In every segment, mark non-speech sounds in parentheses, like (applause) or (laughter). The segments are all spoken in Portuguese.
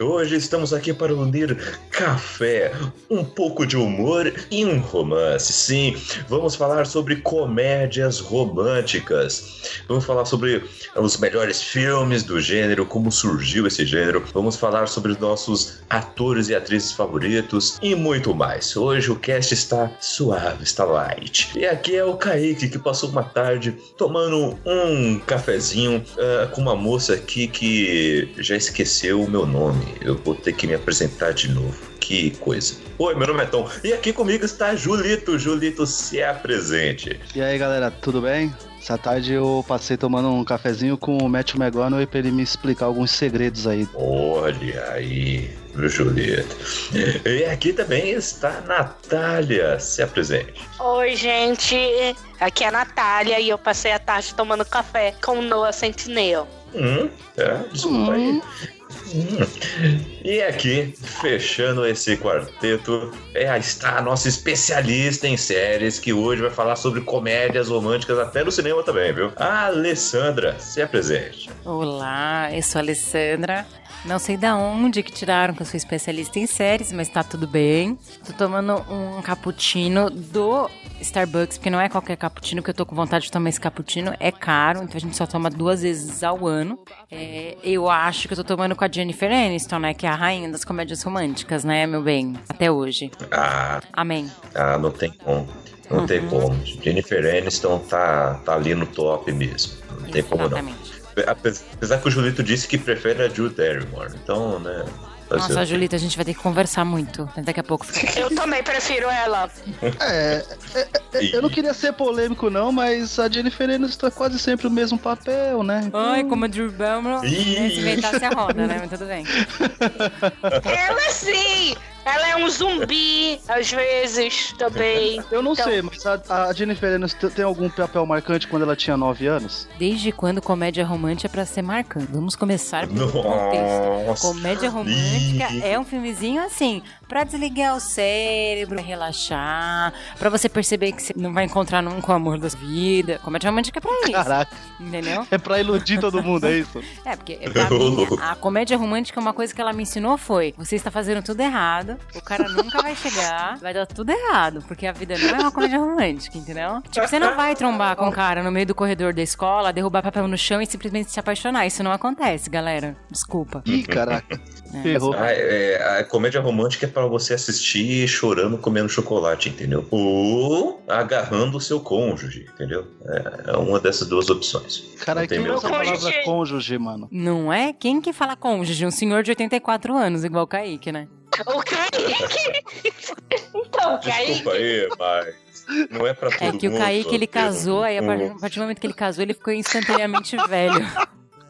Hoje estamos aqui para unir café, um pouco de humor e um romance. Sim, vamos falar sobre comédias românticas. Vamos falar sobre os melhores filmes do gênero, como surgiu esse gênero. Vamos falar sobre os nossos atores e atrizes favoritos e muito mais. Hoje o cast está suave, está light. E aqui é o Kaique que passou uma tarde tomando um cafezinho ah, com uma moça aqui que já esqueceu o meu nome. Eu vou ter que me apresentar de novo. Que coisa. Oi, meu nome é Tom. E aqui comigo está Julito. Julito, se apresente. E aí galera, tudo bem? Essa tarde eu passei tomando um cafezinho com o Matthew McConaughey pra ele me explicar alguns segredos aí. Olha aí, meu Julito. E aqui também está Natália. Se apresente. Oi, gente. Aqui é a Natália e eu passei a tarde tomando café com o Noah Sentinel. Hum, é, desculpa aí. Hum. E aqui, fechando esse quarteto, é, está a nossa especialista em séries, que hoje vai falar sobre comédias românticas até no cinema também, viu? A Alessandra, se apresente. Olá, eu sou a Alessandra. Não sei da onde que tiraram que eu sou especialista em séries, mas tá tudo bem. Tô tomando um cappuccino do Starbucks, porque não é qualquer cappuccino que eu tô com vontade de tomar esse cappuccino. É caro, então a gente só toma duas vezes ao ano. É, eu acho que eu tô tomando com a Jennifer Aniston, né? Que é a rainha das comédias românticas, né, meu bem? Até hoje. Ah, Amém. ah não tem como. Não tem como. Jennifer Aniston tá, tá ali no top mesmo. Não tem como não. Apesar que o Julito disse que prefere a Drew Barrymore. Então, né... fazer Nossa, o quê? Julita, a gente vai ter que conversar muito. Daqui a pouco fica. Eu também prefiro ela. É, é, é, eu não queria ser polêmico não, mas a Jennifer Aniston é quase sempre o mesmo papel, né? Ai, como a Drew Barrymore Ih. né, se inventasse a roda, né? Mas tudo bem. Ela sim! Ela é um zumbi, às vezes, também. Eu não Então- sei, mas a, a Jennifer Aniston tem algum papel marcante quando ela tinha 9 anos? Desde quando comédia romântica é pra ser marcante? Vamos começar pelo contexto. Nossa. Comédia romântica Ih. é um filmezinho assim, pra desligar o cérebro, pra relaxar, pra você perceber que você não vai encontrar nunca o amor da sua vida. Comédia romântica é pra isso, Caraca, entendeu? é pra iludir todo mundo, é isso? (laughs) É, porque mim, a comédia romântica, uma coisa que ela me ensinou foi: você está fazendo tudo errado, o cara nunca vai chegar, vai dar tudo errado, porque a vida não é uma comédia romântica, entendeu? Tipo, você não vai trombar com um cara no meio do corredor da escola, derrubar papel no chão e simplesmente se apaixonar. Isso não acontece, galera. Desculpa. Ih, caraca, É. ferrou. Ah, é, a comédia romântica é pra você assistir chorando comendo chocolate, entendeu? Ou agarrando o seu cônjuge, entendeu? É, é uma dessas duas opções. Caralho, tem quem meu usa a palavra cônjuge. mano? Não é? Quem que fala cônjuge? Um senhor de 84 anos, igual o Kaique, né? O Kaique. (laughs) Então, Kaique. Desculpa aí, mas não é pra todo É mundo. que o Kaique, ele ter um- casou, aí a par- a partir do momento que ele casou, ele ficou instantaneamente velho.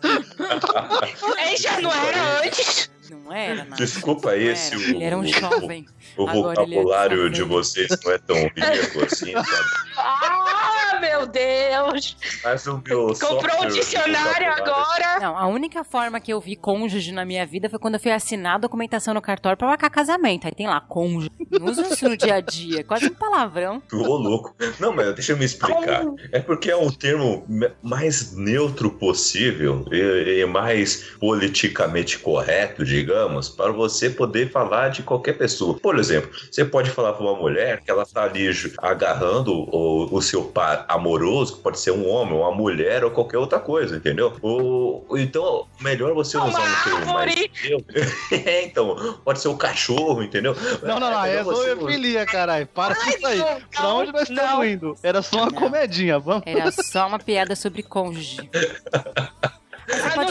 (laughs) Ele já não era antes. Não era. Desculpa Não aí era. se o, Ele era um o- jovem. o ele é vocabulário jovem. de vocês não é tão rico assim, sabe? (laughs) Meu Deus. Mas o meu Comprou um dicionário agora. Não, a única forma que eu vi cônjuge na minha vida foi quando eu fui assinar a documentação no cartório pra marcar casamento. Aí tem lá, cônjuge. Não usa isso no dia a dia. é Quase um palavrão. Ô, louco. Não, mas deixa eu me explicar. É porque é o termo mais neutro possível e, e mais politicamente correto, digamos, para você poder falar de qualquer pessoa. Por exemplo, você pode falar para uma mulher que ela tá ali agarrando o, o seu par amoroso, que pode ser um homem, uma mulher ou qualquer outra coisa, entendeu? Ou, então, melhor você Uma usar um termo mais. (laughs) É, então, pode ser o cachorro, entendeu? Não, não, não, é você usar- zoofilia, caralho. Para com isso aí. não, Pra onde nós estamos indo? Era só uma Não. comedinha, vamos? Era só uma piada sobre cônjuge. (laughs)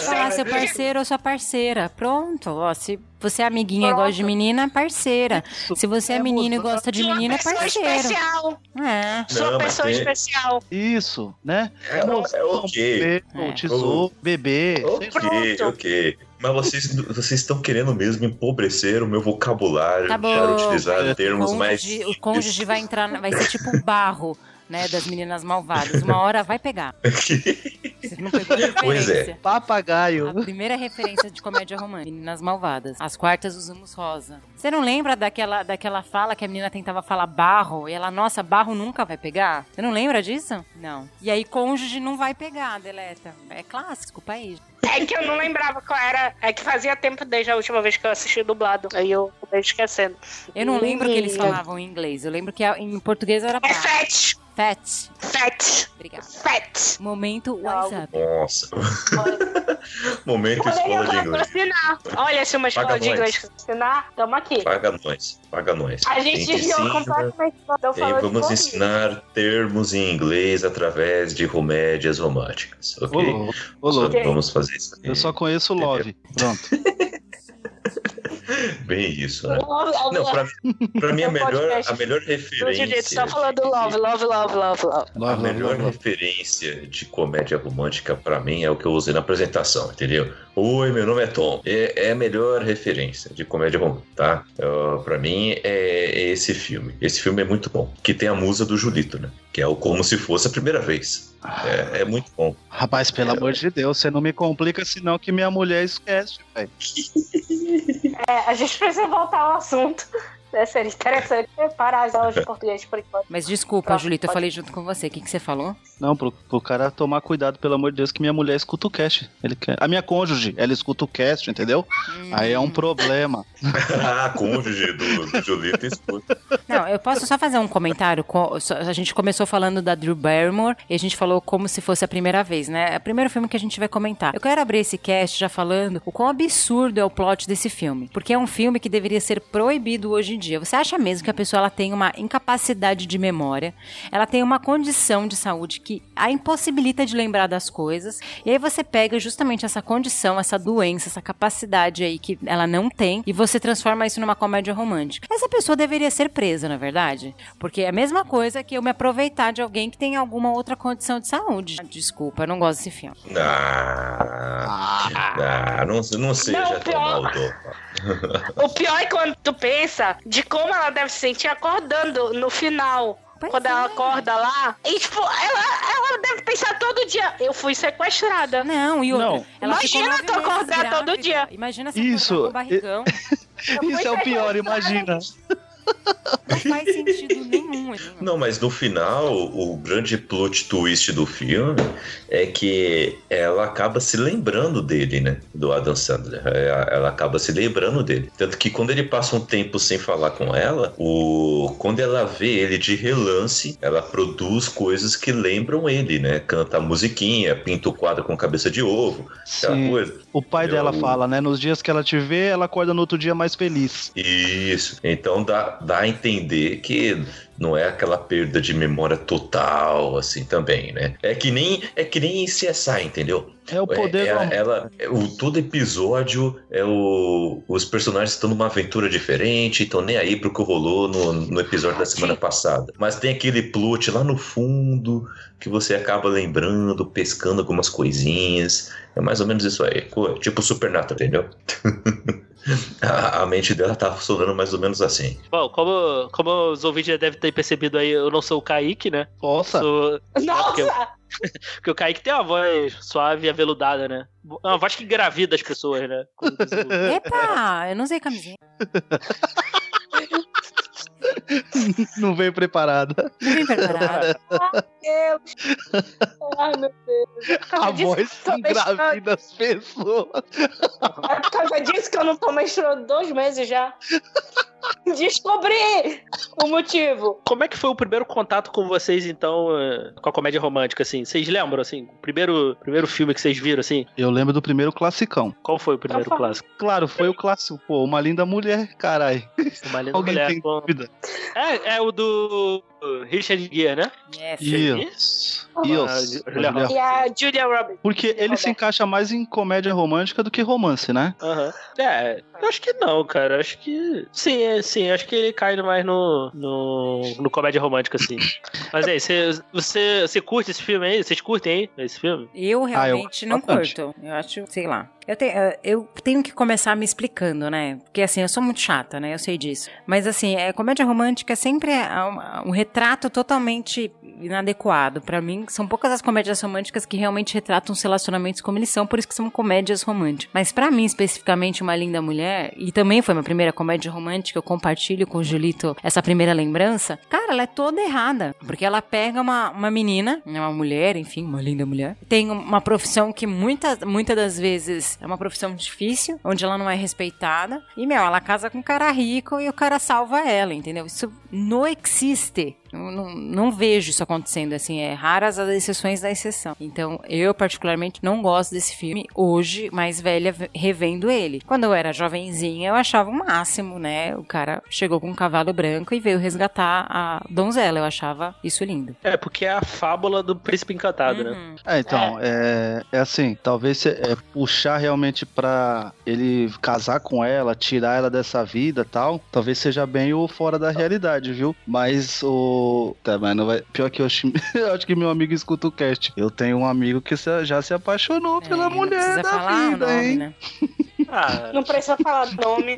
Você não falar seu parceiro ou sua parceira. Pronto, ó. Se você é amiguinha e gosta de menina, é parceira. Se você é É, menino e gosta de menina, é pessoa parceiro. especial. É. Sou uma Não, mas pessoa tem- especial. Isso, né? É, é ok. Bebê, É. o tesouro, bebê. Ok, Pronto. ok. mas vocês, vocês estão querendo mesmo empobrecer o meu vocabulário. Tá bom. Quero utilizar termos o mais. cônjuge, o cônjuge vai entrar, na- vai ser tipo o barro, (laughs) né, das meninas malvadas. Uma hora vai pegar. (laughs) Você não pegou a referência. Pois é. Papagaio. A primeira referência de comédia romântica, Meninas Malvadas. As quartas usamos rosa. Você não lembra daquela, daquela fala que a menina tentava falar barro e ela, nossa, barro nunca vai pegar? Você não lembra disso? Não. E aí cônjuge não vai pegar, deleta. É clássico, país. É que eu não lembrava qual era. É que fazia tempo desde a última vez que eu assisti dublado. Aí eu acabei esquecendo. Eu não lembro que eles falavam em inglês. Eu lembro que em português era É barro. Fat! Fat. Obrigada. Fat! Momento WhatsApp. Nossa. (laughs) Momento Poderia escola de inglês. patrocinar. Olha, se uma escola Paga de nós. inglês patrocinar, tamo aqui. Paga nós. Paga nós. A gente desviou ensina, completamente. Vamos de ensinar termos em inglês através de comédias românticas, Ô, ok? ô, Só louco. vamos fazer isso. Eu só conheço o Love. Pronto. (laughs) Bem isso, né? Love, love, Não, pra, pra mim a No melhor, podcast. a melhor referência. Jujutsu, só falando love, love, love, love, love. A melhor referência de comédia romântica pra mim é o que eu usei na apresentação, entendeu? Oi, meu nome é Tom. É, é a melhor referência de comédia romântica, tá? Uh, pra mim é, é esse filme. Esse filme é muito bom. Que tem a musa do Julito, né? Que é o Como Se Fosse a Primeira Vez. É, é muito bom. Rapaz, pelo amor de Deus, você não me complica, senão que minha mulher esquece, velho. É, a gente precisa voltar ao assunto. É, seria interessante parar as aulas de português por enquanto. Mas desculpa, Julito, eu pode. falei junto com você. O que, que você falou? Não, pro, pro cara tomar cuidado, pelo amor de Deus, que minha mulher escuta o cast. Ele quer... A minha cônjuge, ela escuta o cast, entendeu? Aí é um problema. (laughs) ah, cônjuge do, do Julito escuta. Não, eu posso só fazer um comentário? A gente começou falando da Drew Barrymore e a gente falou como se fosse a primeira vez, né? É o primeiro filme que a gente vai comentar. Eu quero abrir esse cast já falando o quão absurdo é o plot desse filme. Porque é um filme que deveria ser proibido hoje em dia. Você acha mesmo que a pessoa ela tem uma incapacidade de memória, ela tem uma condição de saúde que a impossibilita de lembrar das coisas, e aí você pega justamente essa condição, essa doença, essa capacidade aí que ela não tem, e você transforma isso numa comédia romântica. Essa pessoa deveria ser presa, na verdade. Porque é a mesma coisa que eu me aproveitar de alguém que tem alguma outra condição de saúde. Desculpa, eu não gosto desse filme. Ah, ah, não, não seja Não, tão maldoso. O pior é quando tu pensa de como ela deve se sentir acordando no final. Pois quando é. ela acorda lá. E, tipo, ela, ela deve pensar todo dia. Eu fui sequestrada. Não, e outra, Não. ela Imagina tu acordar todo grávida. dia. Imagina se Isso, com barrigão. (laughs) Isso é o pior, imagina. Não faz sentido nenhum. Não, mas no final, o grande plot twist do filme é que ela acaba se lembrando dele, né? Do Adam Sandler. É, Ela acaba se lembrando dele. Tanto que quando ele passa um tempo sem falar com ela, o... quando ela vê ele de relance, ela produz coisas que lembram ele, né? Canta a musiquinha, pinta o quadro com cabeça de ovo, aquela Sim. coisa. O pai Eu- dela fala, né? Nos dias que ela te vê, ela acorda no outro dia mais feliz. Isso. Então dá, dá a entender que não é aquela perda de memória total, assim, também, né? É que nem, é que nem em CSI, entendeu? É o poder é, do é- amor. ela, é o, todo episódio é o, os personagens estão numa aventura diferente, estão nem aí pro que rolou no, no episódio da semana passada. Mas tem aquele plot lá no fundo que você acaba lembrando, pescando algumas coisinhas. É mais ou menos isso aí. Tipo Supernatural, entendeu? (laughs) a, a mente dela tá funcionando mais ou menos assim. Bom, como, como os ouvintes já devem ter percebido aí, eu não sou o Kaique, né? Nossa, Sou, (laughs) Nossa! (laughs) porque o Kaique tem uma voz suave e aveludada, né? Uma voz que engravida as pessoas, né? (laughs) Epa, eu não usei camisinha. Não veio preparada. Não vim preparada. Deus. Ai, meu Deus. A voz engravida as pessoas. É por causa disso que eu não tô menstruando dois meses já. (laughs) Descobri o motivo. Como é que foi o primeiro contato com vocês, então, eh, com a comédia romântica, assim? Vocês lembram, assim? O primeiro, primeiro filme que vocês viram, assim? Eu lembro do primeiro classicão. Qual foi o primeiro Então fala. clássico? Claro, foi o clássico. Pô, uma linda mulher, carai. Uma linda Alguém mulher tem dúvida? É, é o do Richard Gere, né? Yes. Isso. Ah, Isso. Julia A Julia E a Julia Roberts. Porque ele se Roberto. encaixa mais em comédia romântica do que romance, né? Aham. É, eu acho que não, cara. Eu Acho que. Sim, é, sim. Acho que ele cai mais no. no, no comédia romântica, assim. Mas aí, você, você, você curte esse filme aí? Vocês curtem aí esse filme? Eu Ah, eu realmente não bastante. curto. Eu acho, sei lá. Eu tenho, eu- eu tenho que começar me explicando, né? Porque assim, eu sou muito chata, né? Eu sei disso. Mas assim, é, comédia romântica sempre é um, um retrato totalmente inadequado. Pra mim, são poucas as comédias românticas que realmente retratam os relacionamentos como eles são, por isso que são comédias românticas. Mas pra mim, especificamente, Uma Linda Mulher, e também foi minha primeira comédia romântica, eu compartilho com o Julito essa primeira lembrança. Cara, ela é toda errada. Porque ela pega uma, uma menina, né, uma mulher, enfim, uma linda mulher, tem uma profissão que muitas muitas das vezes é uma profissão difícil, onde ela não é respeitada. E, meu, ela casa com um cara rico e o cara salva ela, entendeu? Isso não existe. Eu não, não vejo isso acontecendo, assim, é raras as exceções da exceção. Então, eu particularmente não gosto desse filme hoje, mais velha, ve- revendo ele. Quando eu era jovenzinha, eu achava o máximo, né? O cara chegou com um cavalo branco e veio resgatar a donzela. Eu achava isso lindo. É, porque é a fábula do príncipe encantado, né? Uhum. É, então, é, é assim, talvez é, puxar realmente pra ele casar com ela, tirar ela dessa vida tal, talvez seja bem o fora da realidade, viu? Mas o. Tá, mas não vai. Pior que eu acho, (laughs) eu acho que meu amigo escuta o cast. Eu tenho um amigo que já se apaixonou É, pela não mulher precisa da falar o vida, nome, hein? né? Ah, (laughs) Não precisa falar nome.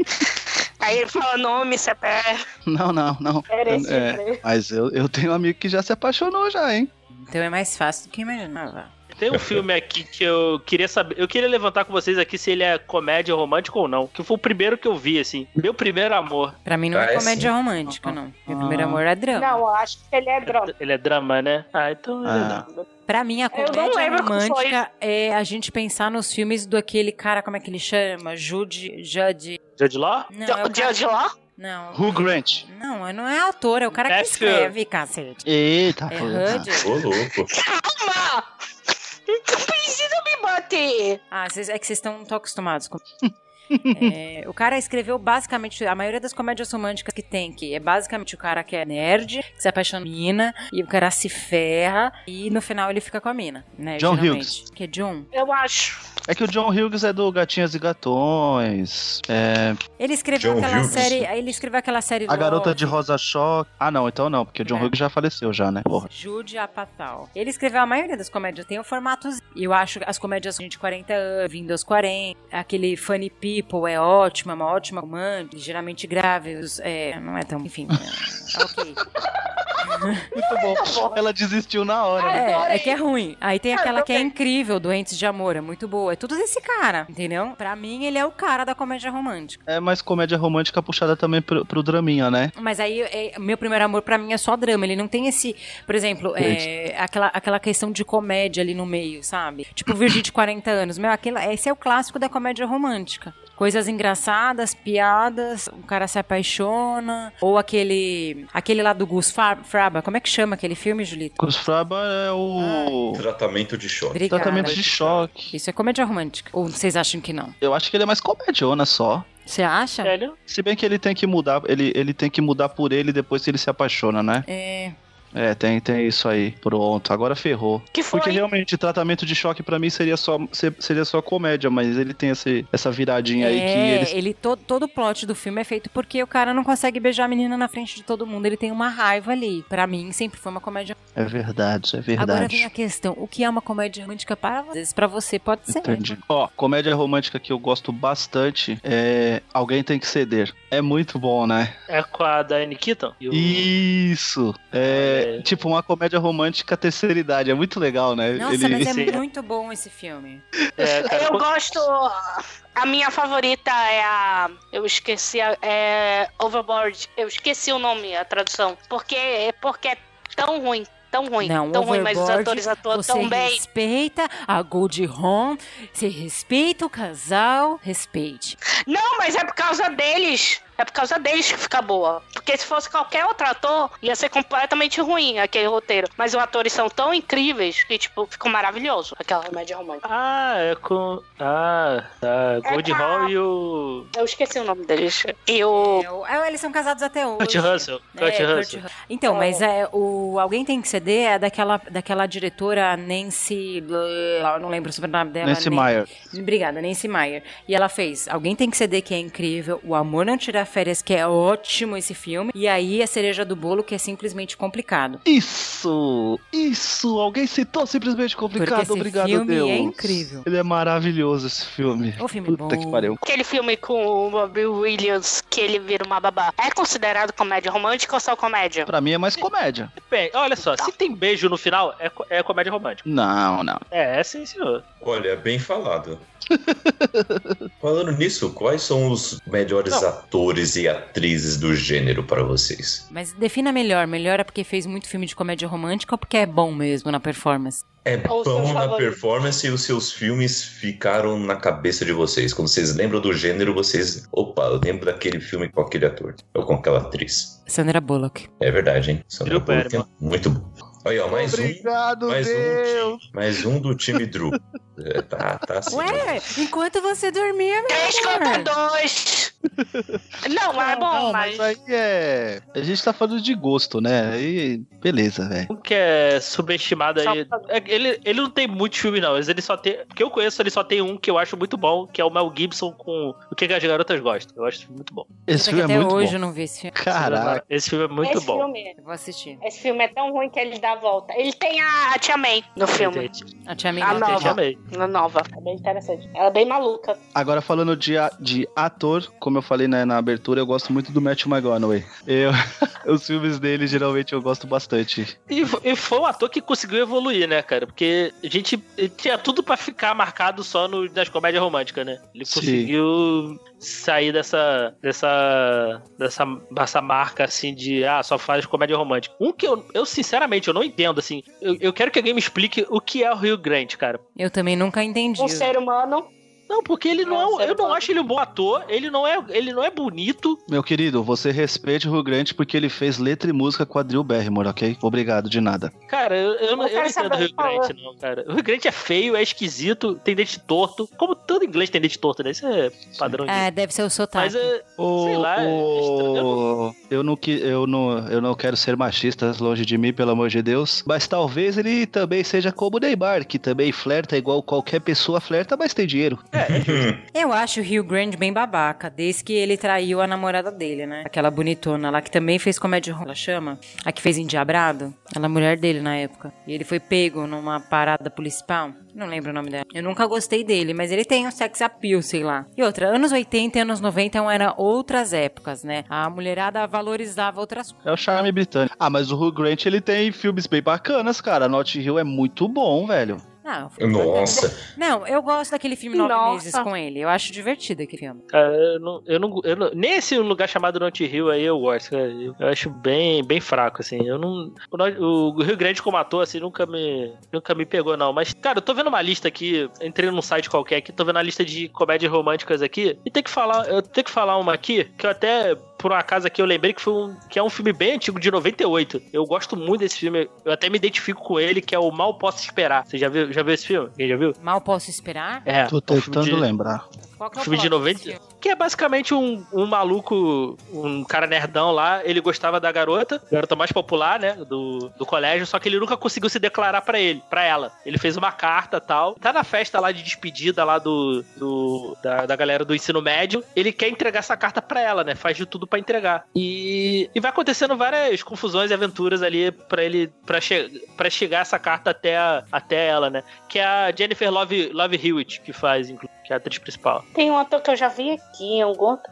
Aí ele fala nome, CPF. Não, não, não. Esse É, mas eu, eu tenho um amigo que já se apaixonou já, hein? Então é mais fácil do que imaginava. Tem um filme aqui que eu queria saber. Eu queria levantar com vocês aqui se ele é comédia romântica ou não. Que foi o primeiro que eu vi, assim. Meu primeiro amor. Pra mim não Ah, é é comédia romântica, não. Meu primeiro Ah. amor é drama. Não, eu acho que ele é drama. Ele é drama, né? Ah, então ele é Ah. drama. Pra mim, a comédia romântica é a gente pensar nos filmes do aquele cara, como é que ele chama? Jude. Jude. Jude Law? Não, é o Dia cara... de lá? Não, Hugh Grant. não, não é autor, é o cara que Matthew. escreve, cacete. Eita, É. Ô, louco. Calma! Não precisa me bater. Ah, vocês- é que vocês estão não estão acostumados com. (laughs) É, o cara escreveu basicamente a maioria das comédias românticas que tem, que é basicamente o cara que é nerd, que se apaixona pela mina, e o cara se ferra, e no final ele fica com a mina, né? John geralmente. Que é John. Eu acho. É que o John Hughes é do Gatinhas e Gatões. É, Ele escreveu John aquela Hughes. série. Ele escreveu aquela série a Garota Love, de Rosa Choque. Ah, não, então não, porque o John É. Hughes já faleceu já, né? Porra. Jude Apatow. Ele escreveu a maioria das comédias, tem o formatos. E eu acho as comédias de 40 anos, vindo aos 40, aquele Funny People é ótimo, é uma ótima romântica, geralmente grávidos, é, não é tão. Enfim, é, ok. (laughs) Muito bom. Ela desistiu na hora. né? É, é que é ruim. Aí tem aquela que é incrível, Doentes de Amor, é muito boa. É tudo desse cara, entendeu? Pra mim, ele é o cara da comédia romântica. É mais comédia romântica puxada também pro, pro draminha, né? Mas aí, é, meu primeiro amor pra mim é só drama. Ele não tem esse, por exemplo, é, aquela, aquela questão de comédia ali no meio, sabe? Tipo Virgem de 40 anos. Meu, aquilo, esse é o clássico da comédia romântica. Coisas engraçadas, piadas, o cara se apaixona. Ou aquele. Aquele lá do Gus Fraba. Como é que chama aquele filme, Julito? Gus Fraba é o Tratamento de choque. Obrigada. tratamento de choque. Isso é comédia romântica. Ou vocês acham que não? Eu acho que ele é mais comediona só. Você acha? Sério? Se bem que ele tem que mudar, ele, ele tem que mudar por ele depois que ele se apaixona, né? É. É, tem, tem isso aí. Pronto, agora ferrou. Que foi? Porque realmente, tratamento de choque pra mim seria só, se- seria só comédia, mas ele tem esse, essa viradinha aí que É, eles. ele to- todo o plot do filme é feito porque o cara não consegue beijar a menina na frente de todo mundo. Ele tem uma raiva ali. Pra mim, sempre foi uma comédia. É verdade, é Agora vem verdade. a questão: o que é uma comédia romântica para vocês? Pra você pode ser. Entendi. Ó, comédia romântica que eu gosto bastante é Alguém Tem Que Ceder. É muito bom, né? É com a Diane Keaton? E o- Isso! É, É. tipo uma comédia romântica terceira idade. É muito legal, né? Nossa, Ele- mas é Sim. muito bom esse filme. É, cara, Eu quando- gosto. A minha favorita é a. Eu esqueci. A, é. Overboard. Eu esqueci o nome, a tradução. Porque, porque é tão ruim. Tão ruim. Não, tão ruim, mas os Overboard, atores atuam Você tão bem. respeita a Gold Home, você respeita o casal, respeite. Não, mas é por causa deles. É por causa deles que fica boa. Porque se fosse qualquer outro ator, ia ser completamente ruim aquele roteiro. Mas os atores são tão incríveis que, tipo, ficou maravilhoso aquela comédia romântica. Ah, é com. Ah, tá. Gold com a- Hall e o. Eu esqueci o nome deles. E o. É, é, eles são casados até hoje. Kurt Russell. É, Kurt Kurt Russell. Ru- Então, mas é, o Alguém Tem Que Ceder é daquela, daquela diretora Nancy... Eu não lembro o sobrenome dela. Nancy Nem- Meyer. Obrigada, Nancy Meyer. E ela fez Alguém Tem Que Ceder, que é incrível, O Amor Não Tira Férias, que é ótimo esse filme. E aí a cereja do bolo, que é simplesmente complicado. Isso! Isso! Alguém citou simplesmente complicado, esse obrigado, filme Deus. é incrível. Ele é maravilhoso, esse filme. O filme Puta bom. que pariu. Aquele filme com o Bill Williams, que ele vira uma babá, é considerado comédia romântica ou só comédia? Pra mim é mais comédia. Bem, olha só, se tem beijo no final, é, é comédia romântica. Não, não. É, é sim, senhor. Olha, bem falado. (laughs) Falando nisso, quais são os melhores Não. atores e atrizes do gênero para vocês? Mas defina melhor. Melhor é porque fez muito filme de comédia romântica ou porque é bom mesmo na performance? É Ou bom na favorito? performance e os seus filmes ficaram na cabeça de vocês. Quando vocês lembram do gênero, vocês. Opa, eu lembro daquele filme com aquele ator. Ou com aquela atriz. Sandra Bullock. É verdade, hein? Sandra Drew Bullock é muito bom. Olha, ó, mais um. Obrigado, Mais um, Deus! ti- mais um do time Drew. (laughs) É, tá, tá assim. Ué, enquanto você dormia, meu 3 amor. contra 2! Não, mas é bom, Não, mas. mas aí é. A gente tá falando de gosto, né? Aí. Beleza, velho. Um que é subestimado aí. É- Ele, ele não tem muitos filmes, não. Mas ele só tem. Porque eu conheço, ele só tem um que eu acho muito bom, que é o Mel Gibson com O que as garotas gostam. Eu acho muito bom. Esse filme é até muito hoje bom. eu não vi esse filme. Caraca. Esse filme é muito esse bom. Filme, Eu vou assistir. esse filme é tão ruim que ele dá a volta. Ele tem a, a Tia May no filme. A tia May Ah, gosta não. dele. Na nova. É bem interessante. Ela é bem maluca. Agora, falando de, de ator, como eu falei né, na abertura, eu gosto muito do Matthew McConaughey. Eu, (laughs) os filmes dele, geralmente, eu gosto bastante. E, e foi um ator que conseguiu evoluir, né, cara? Porque a gente tinha tudo pra ficar marcado só no, nas comédias românticas, né? Ele Sim. Sair dessa, dessa, dessa, dessa marca, assim, de, ah, só faz comédia romântica. Um que eu, eu sinceramente, eu não entendo, assim. Eu, eu quero que alguém me explique o que é o Rio Grande, cara. Eu também nunca entendi. Um ser humano. Não, porque ele não, É um é, um- eu não acho ele um bom ator, ele não é, ele não é bonito. Meu querido, você respeite o Rio Grande porque ele fez letra e música com a Drew Barrymore, ok? Obrigado, de nada. Cara, eu, eu não, eu Eu quero não entendo o Rio. Grande, não, cara. O Rio Grande é feio, é esquisito, tem dente torto. Como todo inglês tem dente torto, né? Isso é padrão de. É, deve ser o sotaque. Mas é. O, Sei lá, é o- eu, não, que- eu, não, eu não quero ser machista longe de mim, pelo amor de Deus. Mas talvez ele também seja como o Neymar, que também flerta igual qualquer pessoa flerta, mas tem dinheiro. Eu acho o Rio Grande bem babaca, desde que ele traiu a namorada dele, né? Aquela bonitona lá que também fez comédia ela chama, a que fez Endiabrado, ela é mulher dele na época. E ele foi pego numa parada policial. Não lembro o nome dela. Eu nunca gostei dele, mas ele tem um sex appeal, sei lá. E outra, anos 80 e anos 90 eram outras épocas, né? A mulherada valorizava outras coisas. É o charme britânico. Ah, mas o Hugh Grant, ele tem filmes bem bacanas, cara. Notting Hill é muito bom, velho. Não, Nossa, não, eu gosto daquele filme Nove Nossa. Meses com ele. Eu acho divertido aquele filme. Cara, eu não, eu não, eu não- Nesse lugar chamado Norte Rio aí eu gosto, cara. Eu, acho bem, bem fraco, assim. Eu não. O, o Rio Grande como ator, assim, nunca me, nunca me pegou, não. Mas, cara, eu tô vendo uma lista aqui, entrei num site qualquer aqui, tô vendo a lista de comédias românticas aqui. E tem que falar, eu tenho que falar uma aqui, que eu até. Por um acaso aqui eu lembrei que foi um, que é um filme bem antigo de 98. Eu gosto muito desse filme. Eu até me identifico com ele, que é o Mal Posso Esperar. Você já viu, já viu esse filme? Quem já viu? Mal posso esperar? É. Tô é um tentando de- lembrar. Qual que é o Filme de plot 90? desse filme? Que é basicamente um, um maluco, um cara nerdão lá. Ele gostava da garota, garota mais popular, né? Do, do colégio, só que ele nunca conseguiu se declarar pra ele, pra ela. Ele fez uma carta tal. Tá na festa lá de despedida lá do, do da, da galera do ensino médio. Ele quer entregar essa carta pra ela, né? Faz de tudo pra entregar. E, e vai acontecendo várias confusões e aventuras ali pra ele pra, che pra chegar essa carta até, a- até ela, né? Que é a Jennifer Love, Love Hewitt que faz, inclusive, que é a atriz principal. Tem um ator que eu já vi aqui, em algum outro.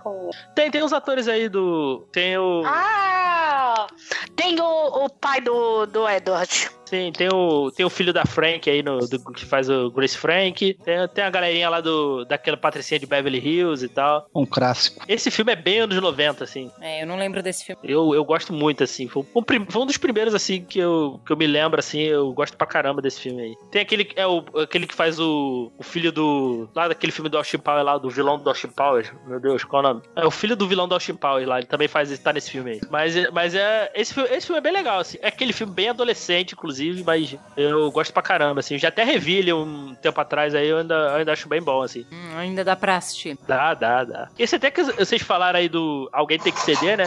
Tem, tem uns atores aí do. Tem o. Ah! Tem o, o pai do, do Edward. Sim, tem o, tem o filho da Frank aí, no, do- que faz o Grace Frank. Tem, tem a galerinha lá do, daquela patricinha de Beverly Hills e tal. Um clássico. Esse filme é bem anos 90, assim. É, eu não lembro desse filme. Eu, eu gosto muito, assim. Foi um, foi um dos primeiros, assim, que eu, que eu me lembro, assim. Eu gosto pra caramba desse filme aí. Tem aquele, é o, aquele que faz o, o filho do. Lá daquele filme do Austin Powers, lá, do vilão do Austin Powers. Meu Deus, qual é o nome? É o filho do vilão do Austin Powers lá. Ele também faz, tá nesse filme aí. Mas, é- mas é. Esse filme, esse filme é bem legal, assim. É aquele filme bem adolescente, inclusive, mas eu gosto pra caramba, assim. Eu já até revi ele um tempo atrás aí, eu ainda, eu ainda acho bem bom, assim. Hum, ainda dá pra assistir. Dá, dá, dá. Esse até que vocês falaram aí do Alguém Tem Que Ceder, né?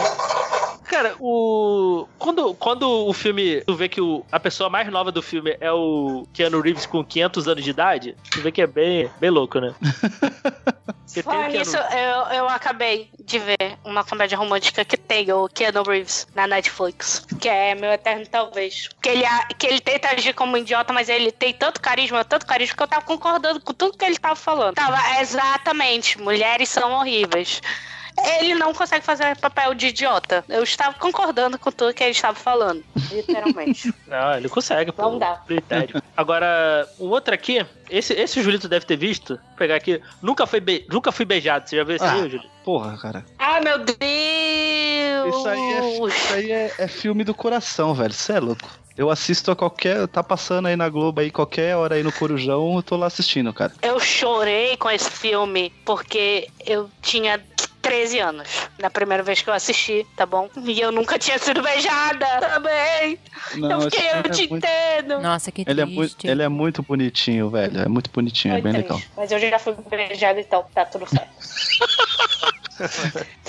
Cara, o. Quando, quando o filme. Tu vê que o, a pessoa mais nova do filme é o Keanu Reeves com 500 anos de idade, tu vê que é bem, bem louco, né? (laughs) Keanu- nisso, eu, eu acabei de ver uma comédia romântica que tem o Keanu Reeves na Netflix, que é Meu Eterno Talvez. Que ele, que ele tenta agir como um idiota, mas ele tem tanto carisma, tanto carisma, que eu tava concordando com tudo que ele tava falando. Tava, exatamente, mulheres são horríveis. Ele não consegue fazer papel de idiota. Eu estava concordando com tudo que ele estava falando, literalmente. (laughs) Não, ele consegue, pô. Não dá. Agora, um outro aqui, esse, esse o Julito deve ter visto. Vou pegar aqui. Nunca fui, be- nunca fui beijado. Você já viu esse Ah. aí, Julito? Porra, cara. Ai, meu Deus! Isso aí, é, isso aí é, é filme do coração, velho. Você é louco. Eu assisto a qualquer. Tá passando aí na Globo aí, qualquer hora aí no Corujão, eu tô lá assistindo, cara. Eu chorei com esse filme porque eu tinha 13 anos na primeira vez que eu assisti, tá bom? E eu nunca tinha sido beijada também. eu esse fiquei, eu filme te é muito, entendo. Nossa, que ele, é triste. muito, ele é muito bonitinho, velho. É muito bonitinho, é Foi bem triste, legal. Mas eu já fui beijada, então tá tudo certo. (laughs)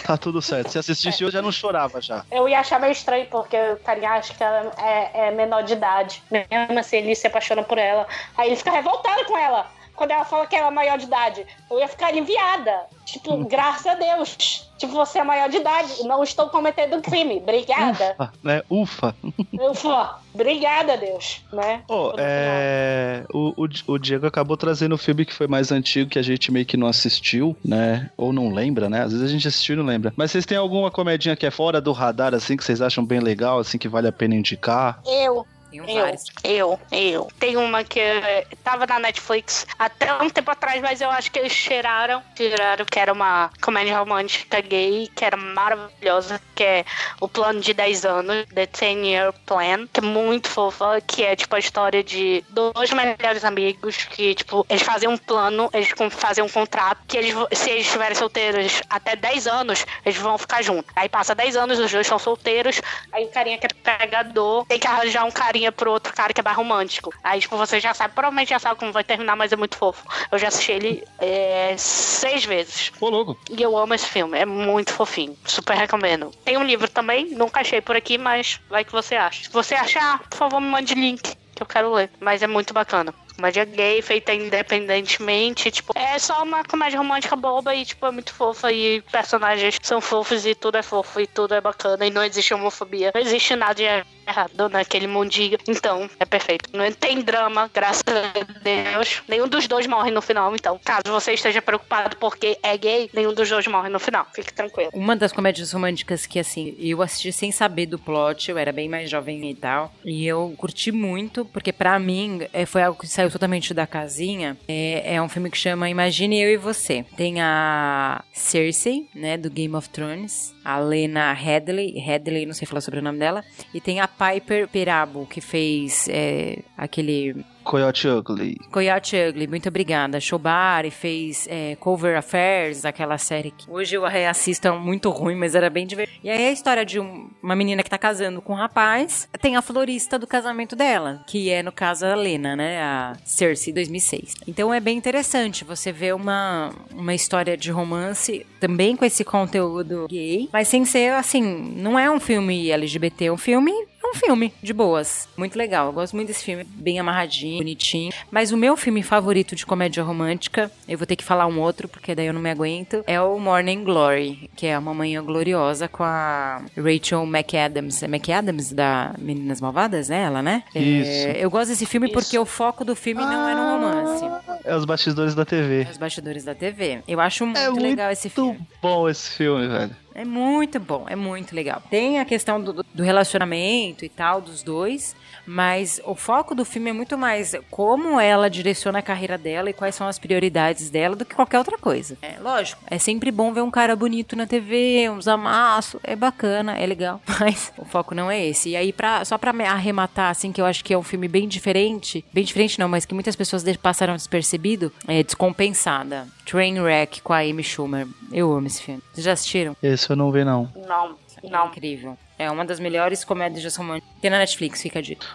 Tá tudo certo. Se assistisse hoje, já não chorava já. Eu ia achar meio estranho, porque o carinha acha que ela é, é menor de idade. Mesmo assim, ele se apaixona por ela. Aí ele fica revoltado com ela. Quando ela fala que ela é maior de idade. Eu ia ficar aliviada. Tipo, graças a Deus. Tipo, você é maior de idade. Não estou cometendo um crime. Obrigada. Ufa, né? Ufa. Ufa. Obrigada, Deus. Né? Tudo é, o, o, o Diego acabou trazendo um filme que foi mais antigo, que a gente meio que não assistiu, né? Ou não lembra, né? Às vezes a gente assistiu e não lembra. Mas vocês têm alguma comedinha que é fora do radar, assim, que vocês acham bem legal, assim, que vale a pena indicar? Eu, Tem eu, vários. eu, eu. Tem uma que eh, tava na Netflix até um tempo atrás, mas eu acho que eles tiraram. Tiraram que era uma comédia romântica gay, que era maravilhosa, que é o plano de 10 anos, The 10 Year Plan, que é muito fofa, que é tipo a história de dois melhores amigos que, tipo, eles fazem um plano, eles fazem um contrato, que eles, se eles estiverem solteiros até 10 anos, eles vão ficar juntos. Aí passa 10 anos, os dois são solteiros, aí o carinha que é pegador tem que arranjar um carinha pro outro cara que é mais romântico. Aí, tipo, você já sabe, provavelmente já sabe como vai terminar, mas é muito fofo. Eu já assisti ele é, seis vezes. Ô, louco. E eu amo esse filme, é muito fofinho. Super recomendo. Tem um livro também, nunca achei por aqui, mas vai que você acha. Se você achar, por favor, me mande link, que eu quero ler. Mas é muito bacana. Comédia gay, feita independentemente, tipo, é só uma comédia romântica boba e, tipo, é muito fofa e personagens são fofos e tudo é fofo e tudo é bacana e não existe homofobia, não existe nada de errado naquele mundinho. Então, é perfeito. Não tem drama, graças a Deus. Nenhum dos dois morre no final, então. Caso você esteja preocupado porque é gay, nenhum dos dois morre no final. Fique tranquilo. Uma das comédias românticas que, assim, eu assisti sem saber do plot, eu era bem mais jovem e tal, e eu curti muito, porque pra mim é, foi algo que saiu totalmente da casinha. É, é um filme que chama Imagine Eu e Você. Tem a Cersei, né, do Game of Thrones, a Lena Headley, Headley, não sei falar sobre o nome dela, e tem a Piper Perabo, que fez é, aquele Coyote Ugly. Coyote Ugly, muito obrigada. Showbar e fez é, Cover Affairs, aquela série que hoje eu reassisto, é muito ruim, mas era bem divertido. E aí é a história de um- uma menina que tá casando com um rapaz, tem a florista do casamento dela, que é, no caso, a Lena, né? A Cersei, 2006. Então é bem interessante você ver uma, uma história de romance também com esse conteúdo gay, mas sem ser, assim, não é um filme LGBT, é um filme é um filme de boas. Muito legal. Eu gosto muito desse filme. Bem amarradinho, bonitinho. Mas o meu filme favorito de comédia romântica, eu vou ter que falar um outro, porque daí eu não me aguento, é o Morning Glory, que é a Mamãe Gloriosa com a Rachel McAdams. É McAdams da Meninas Malvadas, né? Ela, né? É, Isso. eu gosto desse filme porque o foco do filme não é no romance. É os bastidores da TV. É os bastidores da TV. Eu acho muito É legal esse filme. Muito bom esse filme, velho. É muito bom, é muito legal. Tem a questão do, do relacionamento e tal dos dois, mas o foco do filme é muito mais como ela direciona a carreira dela e quais são as prioridades dela do que qualquer outra coisa. É lógico, é sempre bom ver um cara bonito na TV, uns amassos, é bacana, é legal, (laughs) mas o foco não é esse. E aí, pra, só pra me arrematar, assim, que eu acho que é um filme bem diferente, bem diferente não, mas que muitas pessoas passaram despercebido, é Descompensada. Trainwreck com a Amy Schumer. Eu amo esse filme. Vocês já assistiram? Esse eu não vi, não. Não, É não. incrível. É uma das melhores comédias românticas. Tem na Netflix, fica dito.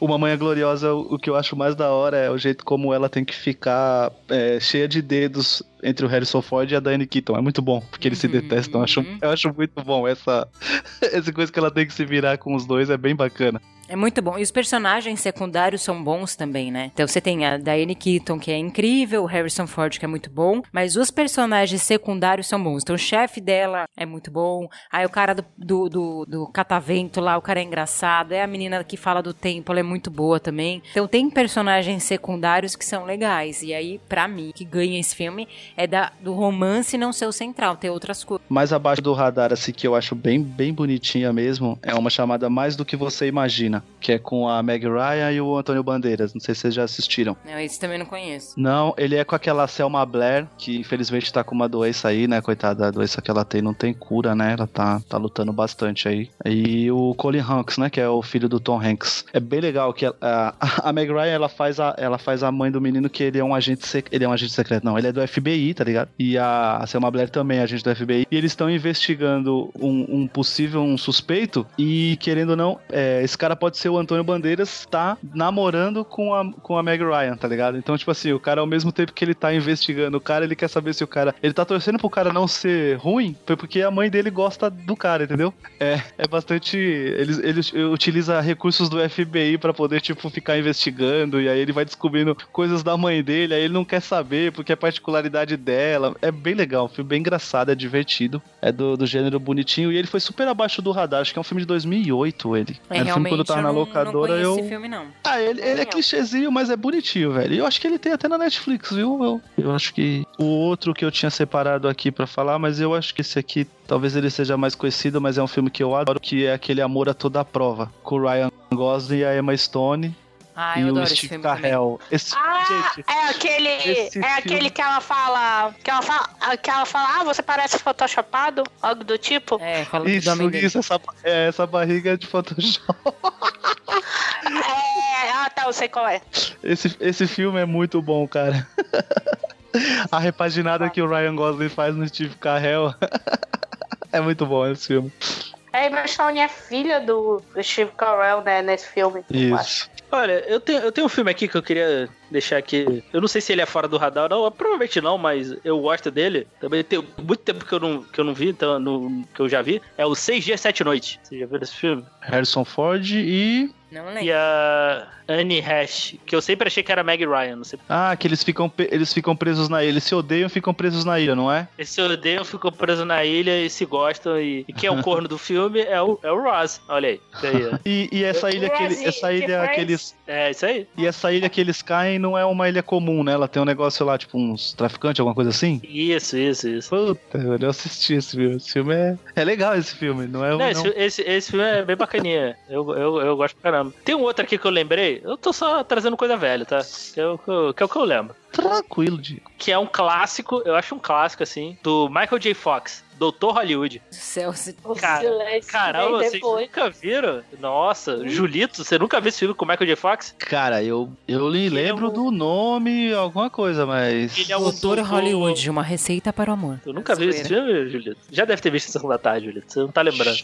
O Mamãe é Gloriosa, o que eu acho mais da hora é o jeito como ela tem que ficar é, cheia de dedos entre o Harrison Ford e a Diane Keaton. É muito bom, porque eles se Uhum. detestam. Eu acho, eu acho muito bom essa, (laughs) essa coisa que ela tem que se virar com os dois, é bem bacana. É muito bom. E os personagens secundários são bons também, né? Então você tem a Diane Keaton, que é incrível, o Harrison Ford, que é muito bom, mas os personagens secundários são bons. Então o chefe dela é muito bom, aí o cara do, do, do, do catavento lá, o cara é engraçado, é a menina que fala do tempo, ela é muito boa também. Então tem personagens secundários que são legais. E aí, pra mim, que ganha esse filme é da, do romance não ser o central, ter outras coisas. Mais abaixo do radar, assim, que eu acho bem, bem bonitinha mesmo, é uma chamada Mais Do Que Você Imagina, que é com a Meg Ryan e o Antônio Bandeiras. Não sei se vocês já assistiram. Eu esse também não conheço. Não, ele é com aquela Selma Blair, que infelizmente tá com uma doença aí, né? Coitada, a doença que ela tem não tem cura, né? Ela tá, tá lutando bastante aí. E o Colin Hanks, né? Que é o filho do Tom Hanks. É bem legal que a, a, (laughs) a Meg Ryan, ela faz a, ela faz a mãe do menino que ele é um agente secreto. Ele é um agente secreto, não. Ele é do FBI, tá ligado? E a, a Selma Blair também é agente do FBI. E eles estão investigando um, um possível um suspeito. E querendo ou não, é, esse cara pode ser o Antônio Bandeiras, tá namorando com a, com a Meg Ryan, tá ligado? Então, tipo assim, o cara, ao mesmo tempo que ele tá investigando o cara, ele quer saber se o cara. Ele tá torcendo pro cara não ser ruim, foi porque a mãe dele gosta do cara, entendeu? É, é bastante. Ele, ele utiliza recursos do FBI pra poder, tipo, ficar investigando, e aí ele vai descobrindo coisas da mãe dele, aí ele não quer saber porque é particularidade dela. É bem legal, um filme bem engraçado, é divertido, é do, do gênero bonitinho, e ele foi super abaixo do radar, acho que é um filme de 2008, ele. É, Era um filme realmente, quando eu eu na não, locadora, não eu. esse filme, não. Ah, ele, ele é clichêzinho, mas é bonitinho, velho. E eu acho que ele tem até na Netflix, viu? Eu, eu acho que o outro que eu tinha separado aqui pra falar, mas eu acho que esse aqui talvez ele seja mais conhecido, mas é um filme que eu adoro, que é aquele Amor a Toda Prova, com o Ryan Gosling e a Emma Stone Ah, e eu o adoro esse Steve. Carell. Esse, Ah, gente, é aquele. esse É filme- aquele que ela fala. Que ela fala, que ela fala, ah, você parece photoshopado? Algo do tipo. É, fala do isso, dele. isso, essa, é, essa barriga de Photoshop. (laughs) É, ah, tá, eu sei qual é. Esse, esse filme é muito bom, cara. (laughs) A repaginada que o Ryan Gosling faz no Steve Carell (laughs) é muito bom esse filme. É, Emma Stone é filha do Steve Carell, né, nesse filme. eu acho. Isso. Olha, eu tenho, eu tenho um filme aqui que eu queria deixar aqui. Eu não sei se ele é fora do radar ou não, provavelmente não, mas eu gosto dele. Também tem muito tempo que eu não, que eu não vi, então, no- que eu já vi. É o Seis Dias, Sete Noites. Você já viu esse filme? Harrison Ford e. Não E lembro. a Annie Hash, que eu sempre achei que era Meg Ryan, não sei. Ah, que eles ficam, eles ficam presos na ilha. Eles se odeiam e ficam presos na ilha, não é? Eles se odeiam, ficam presos na ilha e se gostam. E, e quem é o (laughs) corno do filme é o, é o Ross. Olha aí. Isso aí. (laughs) E, e essa ilha que ele, essa ilha que Friends. eles É isso aí. e essa ilha que eles caem não é uma ilha comum, né? Ela tem um negócio lá, tipo uns traficantes, alguma coisa assim. Isso, isso, isso. Puta, eu assisti esse filme. Esse filme é, é legal esse filme, não é? Não, não. esse, esse, esse filme é bem bacaninha. Eu, eu, eu gosto pra caramba. Tem um outro aqui que eu lembrei. Eu tô só trazendo coisa velha, tá? Que é o que eu, que é o que eu lembro. Tranquilo, Diego. Que é um clássico, eu acho um clássico, assim, do Michael J. Fox, Doutor Hollywood. Do céu, se- O Cara, Caramba, vocês nunca viram? Nossa, Julito, você nunca viu esse filme com o Michael J. Fox? Cara, eu, eu lhe lembro é um- do nome, alguma coisa, mas. Ele é o Doutor Hollywood, uma receita para o amor. Tu nunca viu esse filme, Julito? Já deve ter visto Sessão da Tarde, Julito. Você não tá lembrando.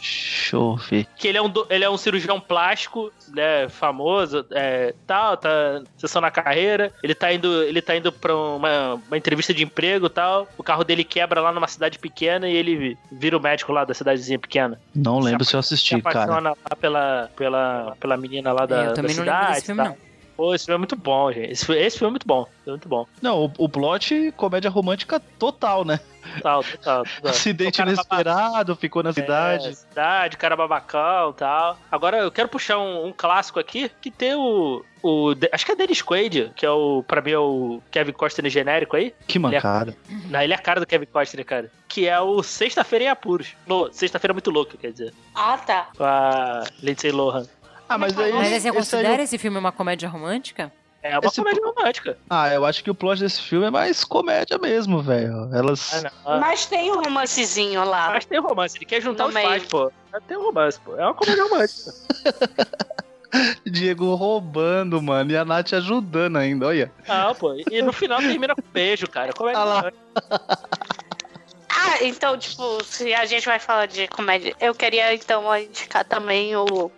Eu ver. que ele é um, do- ele é um cirurgião plástico, né, famoso, é, tal, tá sessão na carreira. Ele tá indo, ele tá indo pra uma, uma entrevista de emprego, tal. O carro dele quebra lá numa cidade pequena e ele vira o médico lá da cidadezinha pequena. Não lembro se eu Se assisti, cara. apaixona lá pela, pela, pela menina lá da, É, eu também da não lembro cidade. desse filme, tal. não. Pô, esse filme é muito bom, gente. Esse, esse filme é muito bom. É muito bom. Não, o, o plot, comédia romântica total, né? Total, total. total. (laughs) Acidente inesperado, ficou na É, cidade. cidade, cara babacão e tal. Agora eu quero puxar um, um clássico aqui que tem o. o acho que é Dennis Quaid, que é o. Pra mim é o Kevin Costner genérico aí. Que mancada. Não, ele é a cara do Kevin Costner, cara. Que é o Sexta-feira em Apuros. No, Sexta-feira muito louca, quer dizer. Ah, tá. Com a Lindsay Lohan. Ah, mas aí. Mas assim, esse aí considera esse filme uma comédia romântica? É uma Esse comédia romântica. Ah, eu acho que o plot desse filme é mais comédia mesmo, velho. Elas. Ah, não. Mas tem um romancezinho lá. Mas tem romance, ele quer juntar No os meio. pais, pô. Tem um romance, pô. É uma comédia romântica. (laughs) Diego roubando, mano. E a Nath ajudando ainda, olha. Ah, pô. E no final termina com beijo, cara. Comédia Ah lá. romântica. Ah, então, tipo, se a gente vai falar de comédia, eu queria então indicar também o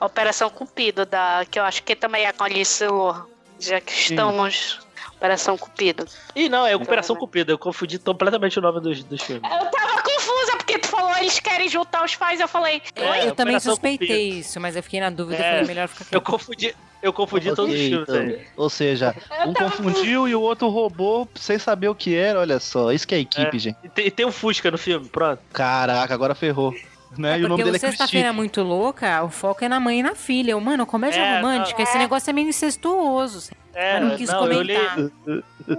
Operação Cupido, da, que eu acho que também é com a Alice Lohan, já que estamos. Operação Cupido. Ih, não, é Operação Cupida. Eu confundi completamente o nome dos, dos filmes. Eu tava confusa porque tu falou eles querem juntar os pais. Eu falei, É, eu também Operação suspeitei Cupido. isso, mas eu fiquei na dúvida É, falei melhor ficar Eu confundi, eu confundi todos os filmes então. aí. Ou seja, Eu um confundiu e o outro roubou sem saber o que era. Olha só, isso que é equipe, gente. E tem, e tem um Fusca no filme, pronto. Caraca, agora ferrou. Né? É e o nome porque dele o é Sexta-feira é muito louca, o foco é na mãe e na filha. Eu, mano, comédia É, romântica, não, esse é. negócio é meio incestuoso. É, Mas não quis eu olhei, comentar.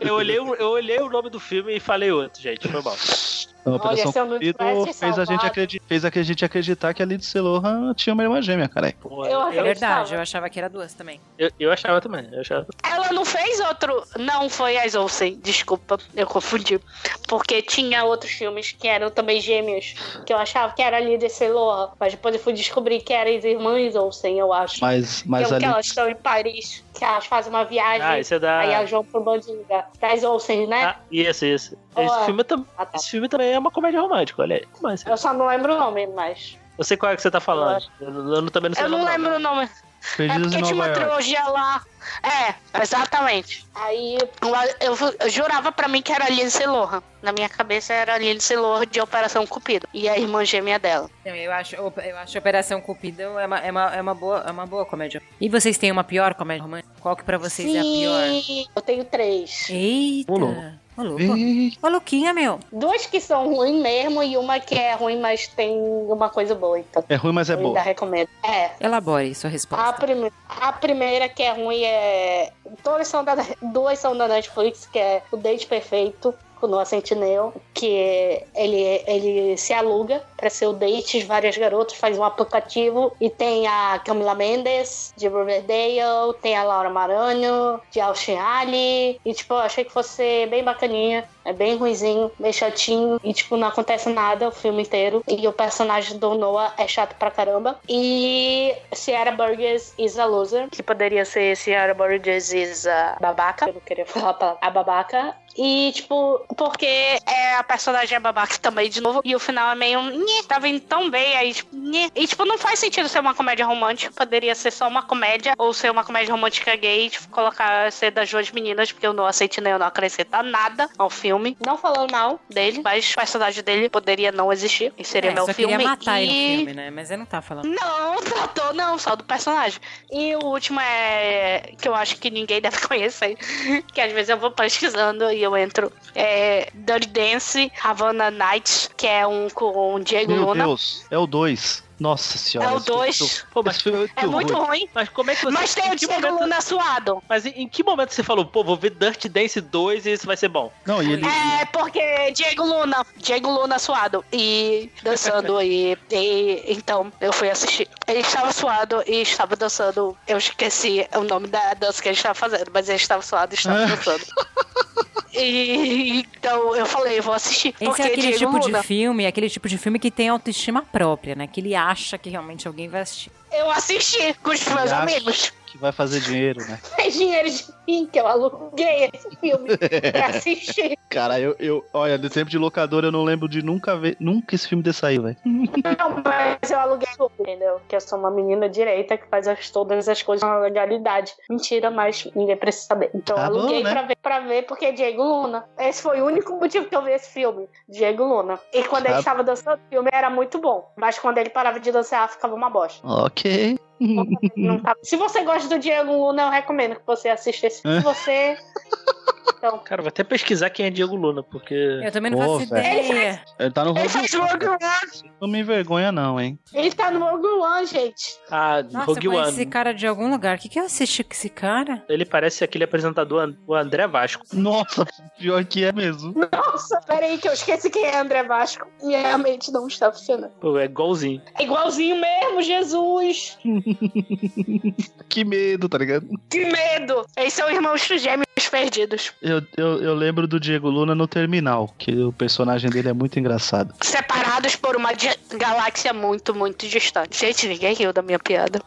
eu, olhei, o- eu olhei o nome do filme e falei outro, gente. Foi mal. (laughs) Então, a Olha, Operação Cupido fez a, gente salvado- acredi- fez a a gente acreditar que a Lindsay Lohan tinha uma irmã gêmea, cara. Pô, Eu eu, É verdade, eu achava que era duas também. eu, eu achava também. Eu achava. Ela não fez outro. Não, foi as Olsen, desculpa, eu confundi. Porque tinha outros filmes que eram também gêmeos, que eu achava que era ali de Lohan. Mas depois eu fui descobrir que eram as irmãs Olsen, eu acho. Mas, mas que, é ali. que elas estão em Paris, que elas fazem uma viagem. Ah, esse é da. Aí elas vão pro Bandinga. Das Olsen, né? Ah, isso, isso. Esse filme, tam... Ah, tá. Esse filme também é uma comédia romântica, olha aí. Assim? Eu só não lembro o nome, mas. Eu sei qual é que você tá falando. Eu, eu não- também não sei Eu o não lembro o nome. É Perdidos porque em tinha uma York. trilogia lá. É, exatamente. Aí eu, eu- eu jurava pra mim que era a Lindsay Lohan. Na minha cabeça era a Lindsay Lohan de Operação Cupido. E a irmã gêmea dela. Eu acho, eu acho Operação Cupido é uma, é, uma, é, uma boa, é uma boa comédia. E vocês têm uma pior comédia romântica? Qual que pra vocês é a pior? Sim, eu tenho três. Eita! Ô, louco. Ô, louquinha, meu. Duas que são ruins mesmo e uma que é ruim, mas tem uma coisa boa. Então, É ruim, mas é eu ainda boa. recomendo. É. Elabore sua A, resposta. prime a primeira que é ruim é. Todas são da, duas são da Netflix, que é O Date Perfeito, com o Noah Centineo, que ele, ele se aluga pra ser o date de várias garotas, faz um aplicativo e tem a Camila Mendes, de Riverdale, tem a Laura Maranhão, de Austin e tipo, eu achei que fosse bem bacaninha. É bem ruizinho, bem chatinho. E, tipo, não acontece nada o filme inteiro. E o personagem do Noah é chato pra caramba. E Sierra Burgess is a loser. Que poderia ser Sierra Burgess is a babaca. Eu não queria (laughs) falar a palavra. A babaca. E, tipo, porque é, a personagem é babaca também, de novo. E o final é meio. Nhê, tá vindo tão bem. Aí, tipo, nhê. E, tipo, não faz sentido ser uma comédia romântica. Poderia ser só uma comédia. Ou ser uma comédia romântica gay. Tipo, colocar ser das duas meninas. Porque o Noah Centineo não acrescenta nada ao filme. Não falando mal dele, mas o personagem dele poderia não existir. E seria É, meu só filme. queria matar ele e... no filme, né? Mas ele não tá falando. Não, (laughs) tratou não, só do personagem. E o último é que eu acho que ninguém (laughs) deve conhecer, que às vezes eu vou pesquisando e eu entro. É Dirty Dance, Havana Nights, que é um com o Diego Meu Luna. Deus, é o 2. Nossa senhora. É o esse filme 2. Pô, mas, Esse filme É muito ruim. ruim, mas como é que você. mas tem em o Diego momento- Luna suado. Mas em, em que momento você falou, pô, vou ver Dirty Dance 2 e isso vai ser bom? Não, e ele. É porque Diego Luna, Diego Luna suado e dançando (laughs) e, e então eu fui assistir. Ele estava suado e estava dançando. Eu esqueci o nome da dança que ele estava fazendo, mas ele estava suado e estava Ah. (laughs) dançando. E então eu falei, vou assistir. Esse porque é aquele Diego tipo Luna. de filme, é aquele tipo de filme que tem autoestima própria, né? Que ele acha que realmente alguém vai assistir. Eu assisti com os meus Acho amigos. Que vai fazer dinheiro, né? (laughs) Fez dinheiro de mim que eu aluguei esse filme pra (laughs) assistir. Cara, eu, eu. Olha, do tempo de locador eu não lembro de nunca ver. Nunca esse filme ter saído, velho. Não, mas eu aluguei tudo, entendeu? Que eu sou uma menina direita que faz as- todas as coisas na legalidade. Mentira, mas ninguém precisa saber. Então Tá eu bom, aluguei né? pra, ver, pra ver porque é Diego Luna. Esse foi o único motivo que eu vi esse filme. Diego Luna. E quando ele Tá. estava dançando, o filme era muito bom. Mas quando ele parava de dançar, ficava uma bosta. Ok. Tá- Se você gosta do Diego Luna, eu recomendo que você assista esse filme. Se (laughs) você. Então. Cara, vou até pesquisar quem é Diego Luna, porque. Eu também não Pô, faço velho. ideia. Ele tá no Ele Rogue faz One. Rogue One. Não me envergonha, não, hein? Ele tá no Rogue One, gente. Ah, Nossa, Rogue One. esse cara de algum lugar. O que, que eu assisti com esse cara? Ele parece aquele apresentador, o André Vasco. Nossa, pior que é mesmo. Nossa, peraí, que eu esqueci quem é André Vasco. Minha mente não está funcionando. Pô, é igualzinho. É igualzinho mesmo, Jesus. (laughs) Que medo, tá ligado? Que medo. Eles são irmãos gêmeos perdidos. Eu, eu, eu lembro do Diego Luna no Terminal, que o personagem dele é muito engraçado. Separados por uma galáxia muito, muito distante. Gente, ninguém riu da minha piada.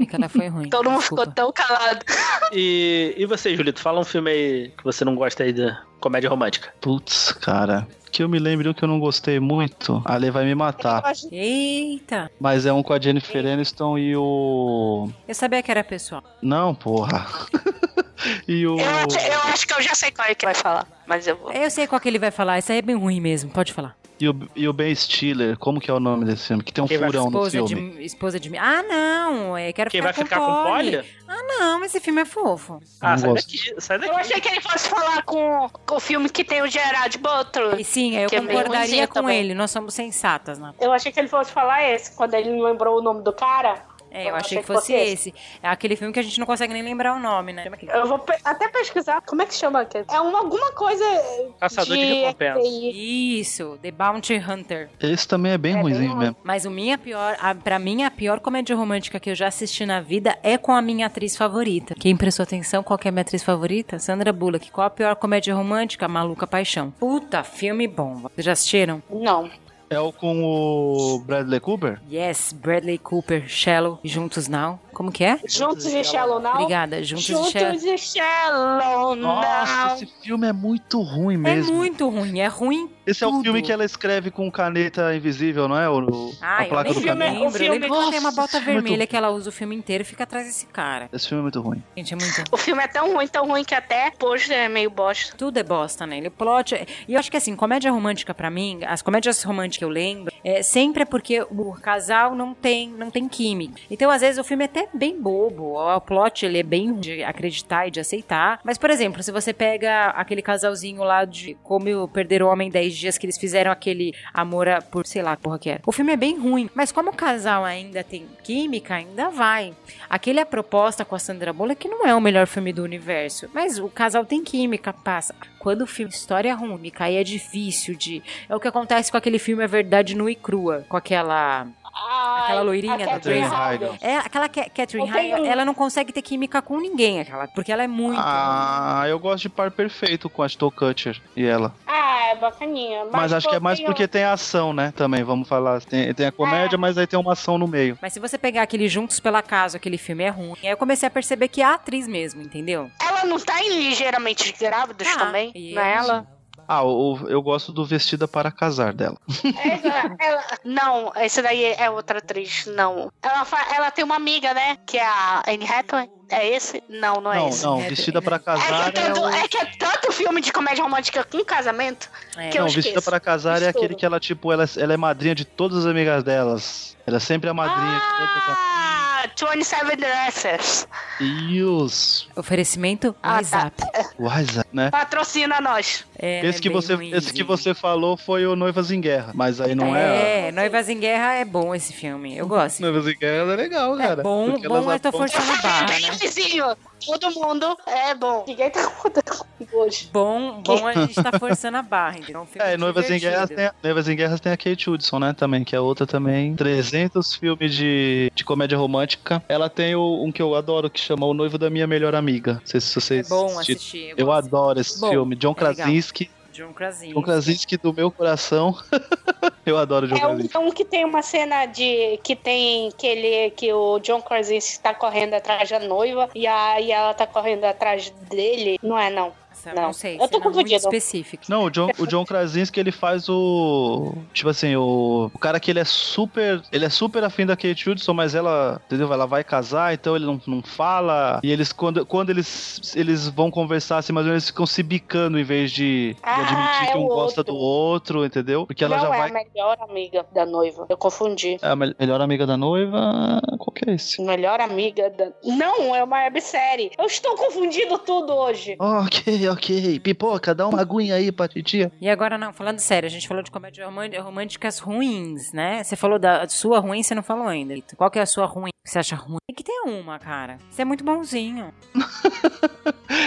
É que ela foi ruim. Todo mundo Desculpa. ficou tão calado. E, e você, Julito, fala um filme aí que você não gosta aí de comédia romântica. Putz, cara. Que eu me lembro que eu não gostei muito. A Lê vai me matar. Eita! Mas é um com a Jennifer Aniston e o. Eu sabia que era pessoal. Não, porra. (laughs) (laughs) E o. Eu, acho- eu acho que eu já sei qual é que vai falar, mas eu vou. Eu sei qual que ele vai falar. Esse aí é bem ruim mesmo, pode falar. E o, e o Ben Stiller, como que é o nome desse filme? Que tem um Quem furão no Esposa filme. de, esposa de mim. Ah, não. É, quero Quem ficar vai ficar com com Polly. Polly? Ah, não. Esse filme é fofo. Ah, sai gosto. daqui, sai daqui. Eu achei que ele fosse falar com, com o filme que tem o Gerard Butler. E sim, eu é concordaria ruimzinho com também. ele. Nós somos sensatas, né? Eu achei que ele fosse falar esse, quando ele não lembrou o nome do cara. É, eu achei que fosse esse. É aquele filme que a gente não consegue nem lembrar o nome, né? Eu vou pe- até pesquisar como é que chama aquele. É um, alguma coisa. Caçador de recompensa. FBI. Isso, The Bounty Hunter. Esse também é bem É bem ruimzinho ruim. mesmo. Mas o minha pior, a, pra mim, a pior comédia romântica que eu já assisti na vida é com a minha atriz favorita. Quem prestou atenção, qual que é a minha atriz favorita? Sandra Bullock. Qual a pior comédia romântica? Maluca Paixão. Puta, filme bom. Vocês já assistiram? Não. É o com o Bradley Cooper? Yes, Bradley Cooper, Shallow, Juntos Now. Como que é? Juntos e Shallow Now? Obrigada, Juntos, Juntos e Shallow. Shallow Nossa, Now. esse filme é muito ruim É mesmo. muito ruim, é ruim Esse é o tudo. filme que ela escreve com caneta invisível, não é? O, Ah, a eu placa nem do filme é- o lembro. Eu filme- lembro que ela tem uma Nossa, bota é vermelha muito- que ela usa o filme inteiro e fica atrás desse cara. Esse filme é muito ruim. Gente, é muito... O filme é tão ruim, tão ruim que até pôster é meio bosta. Tudo é bosta nele. O plot. é- E eu acho que assim, comédia romântica pra mim, as comédias românticas que eu lembro, é, sempre é porque o casal não tem, não tem química. Então, às vezes, o filme é bem bobo. O plot ele é bem de acreditar e de aceitar. Mas, por exemplo, se você pega aquele casalzinho lá de Como Perder o Homem em 10 Dias, que eles fizeram aquele amor por, sei lá, porra que era. O filme é bem ruim. Mas como o casal ainda tem química, ainda vai. Aquele A Proposta com a Sandra Bullock que não é o melhor filme do universo. Mas o casal tem química, passa. Quando o filme história ruim, aí é difícil de. É o que acontece com aquele filme A Verdade Nua e Crua. Com aquela. Aquela loirinha a do Catherine Heigl. Heigl. É, aquela Ca- Catherine Heigl, ela não consegue ter química com ninguém, aquela. Porque ela é muito. Ah, eu gosto de par perfeito com a Kutcher e ela. Ah, é bacaninha. Mas, acho que é mais porque tem ação, né? Também, vamos falar. Tem, tem a comédia, É. mas aí tem uma ação no meio. Mas se você pegar aquele Juntos pela Casa, aquele filme é ruim. Aí eu comecei a perceber que é a atriz mesmo, entendeu? Ela não tá em ligeiramente grávidos Ah, também? e Não é ela? Ah, o- eu gosto do Vestida para Casar dela. Essa- ela- Não, esse daí é outra atriz, não. Ela, fa- ela tem uma amiga, né? Que é a Anne Hathaway. É esse? Não, não é Não, esse. não, É, Vestida para É que, Casar é, é tanto, o... é que é tanto filme de comédia romântica com casamento É. que eu Não, esqueço. Vestida para Casar é Isso aquele que ela, tipo, ela, ela é madrinha de todas as amigas delas. Ela é sempre a madrinha de todas as Ah, 27 Dresses. Isso. Oferecimento Ah, WhatsApp. WhatsApp, né? Patrocina nós. É, Esse é que, você, ruimzinho. esse que você falou foi o Noivas em Guerra, mas aí não é. É, Noivas em Guerra é bom esse filme. Eu gosto. Noivas em Guerra é legal, É cara. bom, bom, elas eu tô forçando a barra, né? vizinho. Todo mundo é bom. Ninguém tá contando hoje. Bom, bom a gente tá forçando a barra, entendeu? Um filme É, Noivas em, Guerra tem, a- Noivas em Guerras tem a Kate Hudson, né, também, que é outra também. 300 filmes de, de comédia romântica. Ela tem o- um que eu adoro, que chama O Noivo da Minha Melhor Amiga. Não sei se É vocês bom assistiram. assistir. Eu gosto. adoro esse Bom, filme. John é. Krasinski. John Krasinski. John Krasinski do meu coração. (laughs) eu adoro John É um, Krasinski. é um que tem uma cena de que tem que ele que o John Krasinski tá correndo atrás da noiva e aí ela tá correndo atrás dele. Não é não. Nossa, não. Não. sei, Eu tô cena muito confundindo. específica. Não, o John, o John Krasinski, ele faz o. Tipo assim, o, o cara que ele é super. Ele é super afim da Kate Hudson, mas ela. Entendeu? Ela vai casar, então ele não, não fala. E eles, quando, quando eles, eles vão conversar, assim, mais ou menos, eles ficam se bicando em vez de, de Ah, admitir é que um gosta outro. do outro, entendeu? Porque ela não já é vai. a melhor amiga da noiva. Eu confundi. É a mel- melhor amiga da noiva. Qual que é esse? Melhor amiga da. Não, é uma websérie. Eu estou confundindo tudo hoje. Ok, ok. Pipoca, dá uma aguinha aí pra titia. E agora, não, falando sério, a gente falou de comédias român- românticas ruins, né? Você falou da sua ruim, você não falou ainda. Qual que é a sua ruim que você acha ruim? Tem que ter uma, cara. Você é muito bonzinho. (laughs)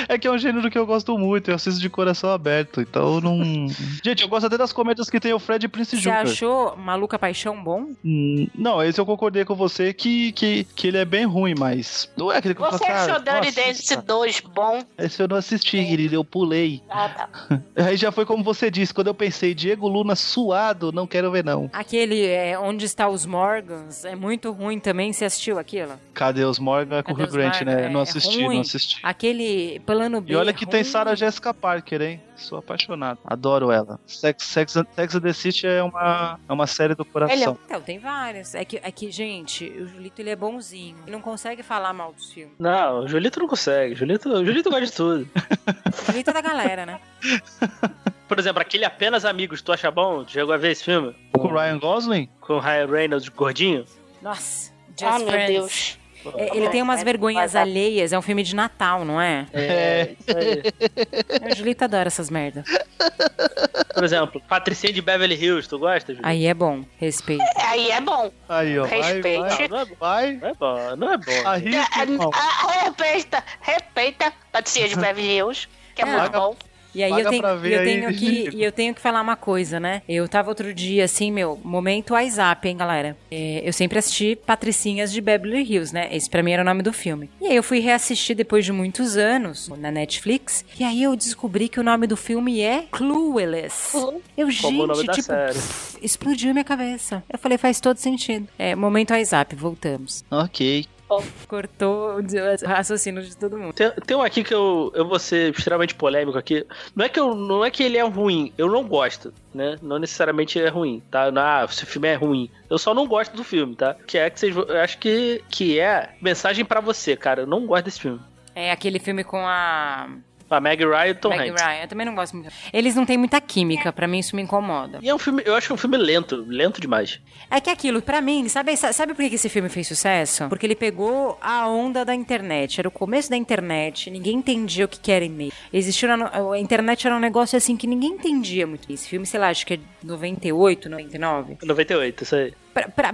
É que é um gênero que eu gosto muito, eu assisto de coração aberto, então eu não. (laughs) Gente, eu gosto até das comédias que tem o Fred Prince Você Jr. achou Maluca Paixão bom? Hum, não, esse eu concordei com você que, que, que ele é bem ruim, mas não é aquele que eu Você falo, achou ah, Dirty Dance 2 bom? Esse eu não assisti, É, eu pulei. Ah, tá. (laughs) Aí já foi como você disse, quando eu pensei, Diego Luna suado, não quero ver não. Aquele é, Onde Está os Morgans é muito ruim também. Você assistiu aquilo? Cadê os Morgan com o Grant, né? É não assisti, ruim. não assisti. Aquele Plano B. E olha que tem. Sarah Jessica Parker, hein? Sou apaixonado. Adoro ela. Sex, Sex, Sex and the City é uma, é uma série do coração. Então, tem várias. É que, é que, gente, o Julito ele é bonzinho. Ele não consegue falar mal dos filmes. Não, o Julito não consegue. O Julito, o Julito gosta de tudo. O (laughs) Julito é da galera, né? (laughs) Por exemplo, aquele Apenas Amigos, tu acha bom? Tu chegou a ver esse filme? Com o Ryan Gosling? Com o Ryan Reynolds gordinho? Nossa, Just Ah, meu Friends. Deus. É, Ele tem umas É, vergonhas vai. alheias. É um filme de Natal, não é? É, isso aí. (laughs) O Julito adora essas merda. Por exemplo, Patricinha de Beverly Hills, tu gosta, Julito? Aí é bom. Respeito. Aí é bom. Aí, ó. Respeite. vai. Não é bom. Não é bom, não é bom. Ah, irmão. ah, respeita, respeita. Patricinha de Beverly Hills, que é, É. muito bom. E aí Paga eu tenho, eu aí, tenho (laughs) que, e eu tenho que falar uma coisa, né? Eu tava outro dia, assim, meu, momento WhatsApp, hein, galera? É, eu sempre assisti Patricinhas de Beverly Hills, né? Esse pra mim era o nome do filme. E aí eu fui reassistir depois de muitos anos na Netflix. E aí eu descobri que o nome do filme é Clueless. Eu, gente, Como o nome da tipo, série. pff, explodiu minha cabeça. Eu falei, faz todo sentido. É, momento WhatsApp, voltamos. Ok. Cortou o raciocínio de todo mundo. Tem, tem um aqui que eu, eu vou ser extremamente polêmico aqui. Não é que eu, não é que ele é ruim, eu não gosto, né? Não necessariamente é ruim, tá? Ah, esse filme é ruim. Eu só não gosto do filme, tá? Que é que vocês, eu acho que que é mensagem pra você, cara. Eu não gosto desse filme. É aquele filme com a A Meg Ryan e Tom Meg Hanks. Ryan. Eu também não gosto muito. Eles não têm muita química, pra mim isso me incomoda. E é um filme, eu acho que é um filme lento, lento demais. É que aquilo, pra mim, sabe, sabe por que esse filme fez sucesso? Porque ele pegou a onda da internet. Era o começo da internet, ninguém entendia o que que era e-mail. Existia a internet era um negócio assim que ninguém entendia muito. Esse filme, sei lá, acho que é 98, 99. 98, isso aí.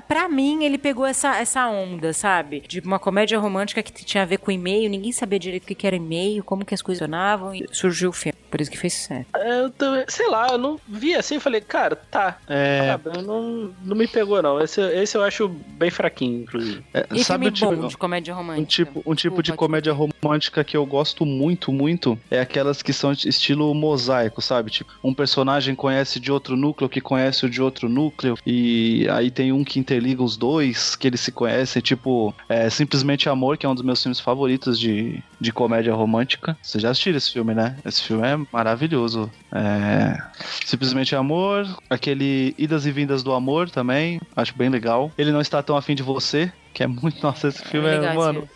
Pra mim, ele pegou essa, essa onda, sabe? De uma comédia romântica que tinha a ver com e-mail, ninguém sabia direito o que que era e-mail, como que as coisas funcionavam, e surgiu o filme. Por isso que fez sucesso. É, Eu também, sei lá, eu não vi assim e falei, cara, tá. É, Sabe, não, não me pegou, não. Esse, esse eu acho bem fraquinho, inclusive. é, E sabe o tipo, bom de comédia romântica? um tipo, um tipo de comédia romântica que eu gosto muito, muito, é aquelas que são estilo mosaico, sabe? Tipo, um personagem conhece de outro núcleo que conhece o de outro núcleo, e aí tem um que interliga os dois, que eles se conhecem, tipo, é, Simplesmente Amor, que é um dos meus filmes favoritos de, de comédia romântica. Você já assistiu esse filme, né? Esse filme é maravilhoso. É, Simplesmente Amor, aquele Idas e Vindas do Amor também, acho bem legal. Ele não está tão afim de você, que é muito. Nossa, esse filme é, esse mano.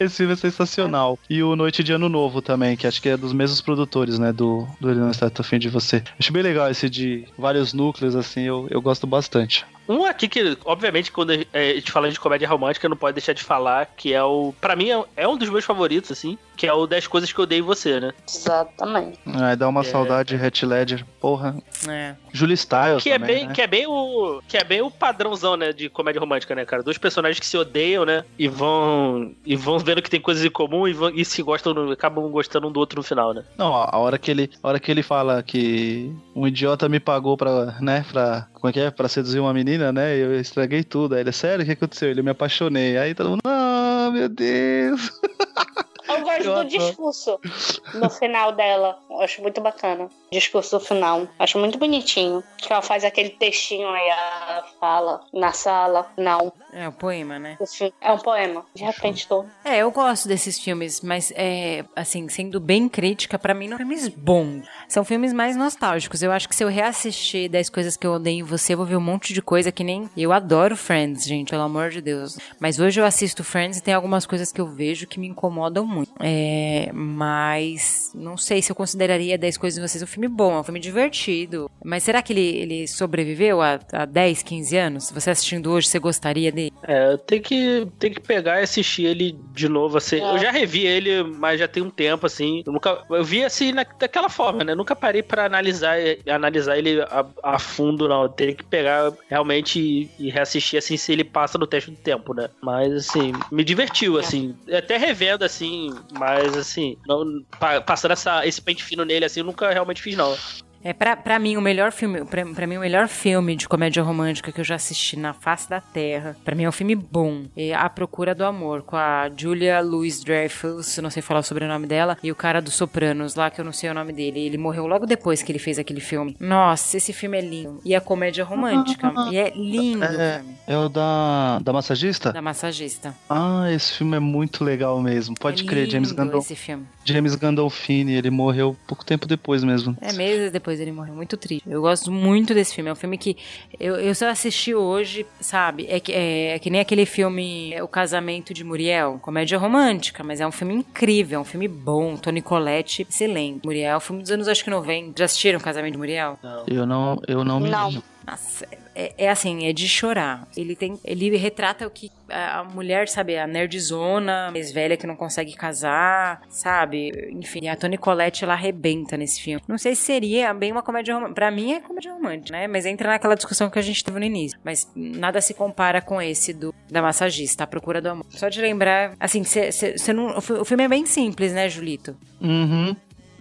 Esse filme é sensacional. E o Noite de Ano Novo também, que acho que é dos mesmos produtores, né? Do, do Ele Não Está Tão Afim de Você. Acho bem legal esse de vários núcleos, assim, eu, eu gosto bastante. Um aqui que, obviamente, quando a gente fala de comédia romântica, não pode deixar de falar, que é o. Pra mim, é- é um dos meus favoritos, assim, que é o 10 Coisas que eu odeio em você, né? Exatamente. Ai, dá uma É. saudade, Hatch Ledger. Porra. É. Julie Styles Que é, também, bem, né? que é bem o. Que é bem o padrãozão, né, de comédia romântica, né, cara? Dois personagens que se odeiam, né? E vão. E vão vendo que tem coisas em comum e, vão, e se gostam, no- acabam gostando um do outro no final, né? Não, a a hora que ele, a hora que ele fala que um idiota me pagou pra, né, pra, como é que é, pra seduzir uma menina, né, e eu estraguei tudo. Aí ele, sério, o que aconteceu? Ele, me apaixonei. Aí todo mundo, ah, meu Deus. (laughs) Eu gosto Eu do discurso no final dela. Eu acho muito bacana. Discurso do final. Acho muito bonitinho. Que ela faz aquele textinho aí, ela fala na sala. Não. É o poema, né? É um poema. De repente tô. É, eu gosto desses filmes, mas é assim, sendo bem crítica, pra mim não são filmes bons. São filmes mais nostálgicos. Eu acho que se eu reassistir 10 coisas que eu odeio em você, eu vou ver um monte de coisa que nem. Eu adoro Friends, gente, pelo amor de Deus. Mas hoje eu assisto Friends e tem algumas coisas que eu vejo que me incomodam muito. É, mas não sei se eu consideraria 10 coisas em vocês um filme bom, é um filme divertido. Mas será que ele, ele sobreviveu a, a 10, 15 anos? Você assistindo hoje, você gostaria dele? É, tem que, tem que pegar e assistir ele de novo, assim. É. Eu já revi ele, mas já tem um tempo, assim. Eu, nunca, eu vi assim na, daquela forma, né? Nunca parei pra analisar, analisar ele a, a fundo, não. Eu tenho que pegar realmente e, e reassistir, assim, se ele passa no teste do tempo, né? Mas, assim, me divertiu, assim. Até revendo, assim, mas, assim, não, pa- passando essa, esse pente fino nele, assim, eu nunca realmente fiz, não. É, pra, pra mim, o melhor filme. Pra mim, o melhor filme de comédia romântica que eu já assisti na face da Terra. Pra mim é um filme bom. É A Procura do Amor, com a Julia Louis Dreyfus, não sei falar o sobrenome dela, e o cara do Sopranos, lá que eu não sei o nome dele. Ele morreu logo depois que ele fez aquele filme. Nossa, esse filme é lindo. E é comédia romântica. e é lindo. É. É o da, da massagista? Da massagista. Ah, esse filme é muito legal mesmo. Pode é crer, James Gandolfini. esse filme. James Gandolfini, ele morreu pouco tempo depois mesmo. É, meses depois ele morreu. Muito triste. Eu gosto muito desse filme. É um filme que eu, eu só assisti hoje, sabe? É que, é, é que nem aquele filme é, O Casamento de Muriel. Comédia romântica, mas é um filme incrível. É um filme bom. Tony Collette, excelente. Muriel, filme dos anos acho que 90. Já assistiram O Casamento de Muriel? Eu não, eu não me Não. lembro. Nossa, é, é assim, é de chorar. Ele tem, ele retrata o que a mulher, sabe, a nerdzona, mais velha que não consegue casar, sabe? Enfim, a Toni Collette ela arrebenta nesse filme. Não sei se seria bem uma comédia romântica. Pra mim é comédia romântica, né? Mas entra naquela discussão que a gente teve no início. Mas nada se compara com esse do da massagista, A Procura do Amor. Só de lembrar, assim, cê, cê- cê não, o filme é bem simples, né, Julito? Uhum.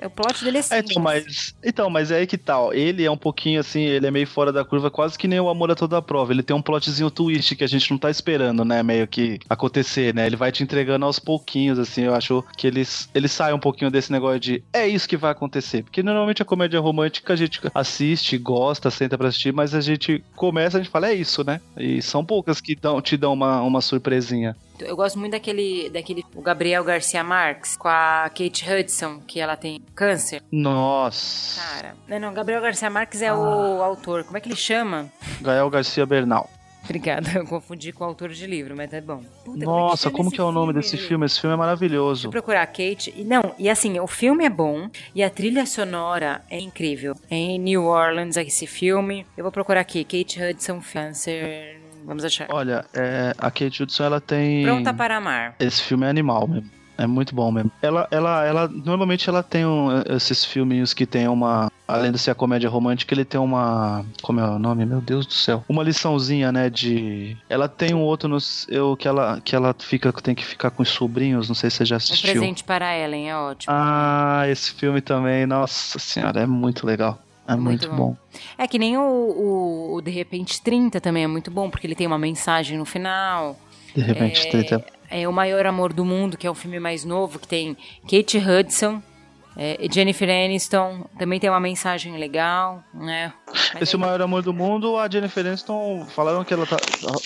O plot dele é É, simples. então, mas, então, mas é aí que tal. Ele é um pouquinho assim, ele é meio fora da curva, quase que nem o Amor a Toda Prova. Ele tem um plotzinho twist que a gente não tá esperando, né? Meio que acontecer, né? Ele vai te entregando aos pouquinhos, assim. Eu acho que eles, ele sai um pouquinho desse negócio de é isso que vai acontecer. Porque normalmente a comédia romântica a gente assiste, gosta, senta pra assistir, mas a gente começa, a gente fala, é isso, né? E são poucas que dão, te dão uma, uma surpresinha. Eu gosto muito daquele, daquele o Gabriel Garcia Marques com a Kate Hudson, que ela tem câncer. Nossa. Cara, não, não, Gabriel Garcia Marques é o autor. Como é que ele chama? Gael Garcia Bernal. Obrigada, (laughs) eu confundi com o autor de livro, mas é bom. Puta, Nossa, chama como que é o nome desse filme? Esse filme é Deixa maravilhoso. eu procurar a Kate. E não, e assim, o filme é bom e a trilha sonora é incrível. É em New Orleans esse filme. Eu vou procurar aqui, Kate Hudson Câncer. Vamos achar. Olha, é, a Kate Hudson, ela tem... Pronta para amar. Esse filme é animal mesmo. É muito bom mesmo. Ela, ela, ela, normalmente ela tem um- esses filminhos que tem uma, além de ser a comédia romântica, ele tem uma, como é o nome? Meu Deus do céu. Uma liçãozinha, né, de, ela tem um outro nos, eu, que ela, que ela fica, tem que ficar com os sobrinhos, não sei se você já Um assistiu. presente para Ellen, é ótimo. Ah, esse filme também, nossa senhora, é muito legal. É Muito muito, bom. bom. É que nem o, o, o De Repente 30 também é muito bom, porque ele tem uma mensagem no final. De repente, É, tem tempo. É O Maior Amor do Mundo, que é um filme mais novo, que tem Kate Hudson, é, e Jennifer Aniston, também tem uma mensagem legal, né? Mas Esse aí- O Maior Amor do Mundo, a Jennifer Aniston falaram que ela tá,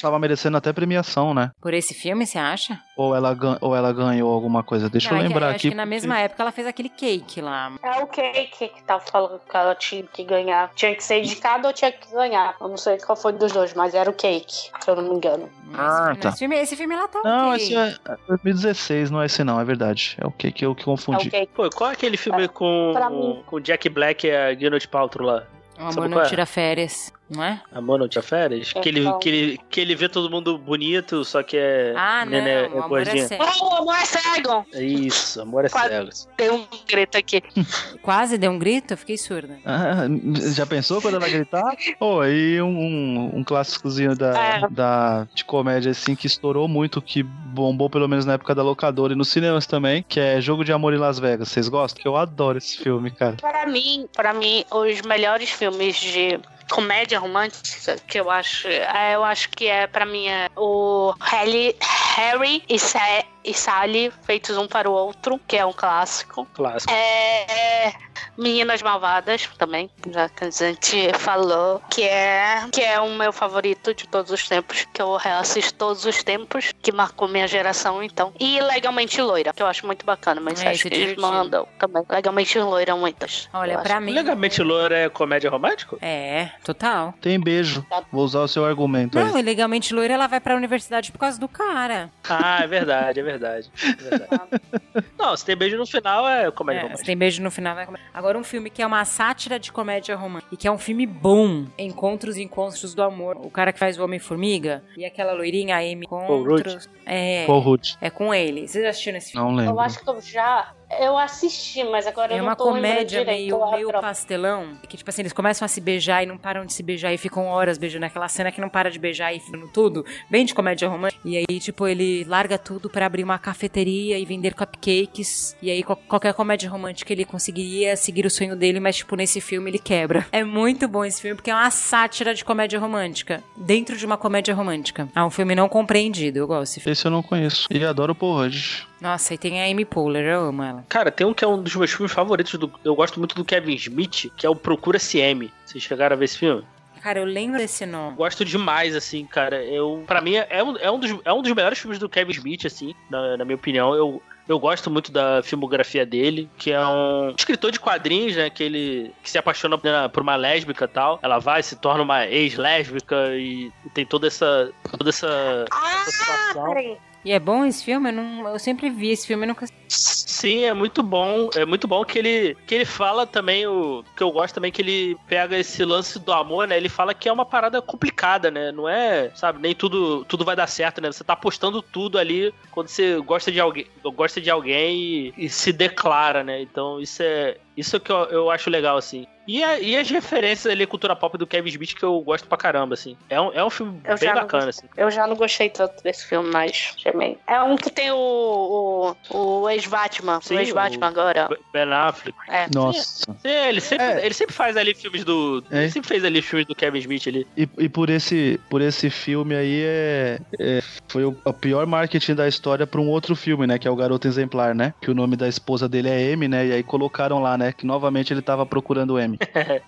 tava merecendo até premiação, né? Por esse filme, você acha? Ou ela, ou ela ganhou alguma coisa. Deixa Não, eu é que- lembrar acho aqui. que na mesma época ela fez aquele cake lá. É o Cake que tava falando que ela tinha que ganhar. Tinha que ser indicado ou tinha que ganhar. Eu não sei qual foi dos dois, mas era o Cake, se eu não me engano. Ah, esse, tá. esse filme, esse filme lá tá Não, ok. esse é 2016, não é esse não, é verdade. É o que que eu que É o confundi. Cake. Pô, qual é aquele filme com, pra mim. com Jack Black e a Gwyneth Paltrow lá? O amor Sabe não é? tira férias, não é? Amor não tinha férias? Que ele, que, ele, que ele vê todo mundo bonito, só que é. Ah, não, nenê- o amor é gordinha. sério. Oh, o amor é cego! Isso, amor é Quase. cego. Tem um grito aqui. (laughs) Quase deu um grito, eu fiquei surda. Ah, já pensou quando ela gritar? Pô, aí um, um, um clássicozinho da, É. da, de comédia assim que estourou muito, que bombou pelo menos na época da locadora e nos cinemas também, que é Jogo de Amor em Las Vegas. Vocês gostam? Que eu adoro esse filme, cara. Para mim, para mim, os melhores filmes de comédia romântica que eu acho, é, eu acho que é para mim é o Harry, Harry e, Sa e Sally feitos um para o outro, que é um clássico. Clássico. É, é Meninas Malvadas também, já que a gente falou, que é que é o meu favorito de todos os tempos, que eu reassisto todos os tempos, que marcou minha geração então. E Legalmente Loira, que eu acho muito bacana, mas É, acho é que eles mandam também. Legalmente Loira muitas. Olha, pra acho. mim. Legalmente Loura é comédia romântica? É, total. Tem beijo. Vou usar o seu argumento Não, aí. e legalmente loira ela vai pra universidade por causa do cara. Ah, é verdade, é verdade. É verdade. (laughs) Não, se tem beijo no final é comédia É, se romântica. tem beijo no final, vai comer. Agora, um filme que é uma sátira de comédia romântica e que é um filme bom. Encontros e Encontros do Amor. O cara que faz o Homem-Formiga e aquela loirinha, a Amy Paul Rudd. Encontros. É, Paul Rudd. é com ele. Vocês já assistiram esse filme? Não lembro. Eu acho que eu já. Eu assisti, mas agora É eu não uma tô lembrando comédia direito. meio, meio pastelão. Que, tipo assim, eles começam a se beijar e não param de se beijar e ficam horas beijando. Aquela cena que não para de beijar e ficando tudo. Bem de comédia romântica. E aí, tipo, ele larga tudo pra abrir uma cafeteria e vender cupcakes. E aí, qual- qualquer comédia romântica ele conseguiria seguir o sonho dele, mas, tipo, nesse filme ele quebra. É muito bom esse filme porque é uma sátira de comédia romântica. Dentro de uma comédia romântica. É um filme não compreendido. Eu gosto desse filme. Esse eu não conheço. E adoro o Paul Rudd. Nossa, e tem a Amy Poehler. Eu amo ela. Cara, tem um que é um dos meus filmes favoritos. Do, eu gosto muito do Kevin Smith, que é o Procura-se M. Vocês chegaram a ver esse filme? Cara, eu lembro desse nome. Gosto demais, assim, cara. Eu, pra mim, é um, é, um dos, é um dos melhores filmes do Kevin Smith, assim, na, na minha opinião. Eu, eu gosto muito da filmografia dele, que é um escritor de quadrinhos, né? Que ele que se apaixona né, por uma lésbica e tal. Ela vai, se torna uma ex-lésbica e, e tem toda essa. toda essa, Ah, essa situação. peraí. E é bom esse filme? Eu, não, eu sempre vi esse filme e nunca Sim, é muito bom. É muito bom que ele, que ele fala também, o que eu gosto também, que ele pega esse lance do amor, né? Ele fala que é uma parada complicada, né? Não é, sabe, nem tudo, tudo vai dar certo, né? Você tá apostando tudo ali quando você gosta de alguém, gosta de alguém e, e se declara, né? Então isso é. Isso é que eu, eu acho legal, assim. E, a- e as referências ali, cultura pop do Kevin Smith, que eu gosto pra caramba, assim. É um, é um filme Eu bem bacana, gostei. assim. Eu já não gostei tanto desse filme, mas chamei. É um que tem o, o, o ex-Batman. O ex-Batman agora. Ben Affleck. É. Nossa. Sim, ele sempre, É. ele sempre faz ali filmes do. É. Ele sempre fez ali filmes do Kevin Smith ali. E, e por, esse, por esse filme aí é, é- foi o, o pior marketing da história pra um outro filme, né? Que é o Garoto Exemplar, né? Que o nome da esposa dele é M, né? E aí colocaram lá, né? Que novamente ele tava procurando M.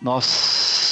Nossa.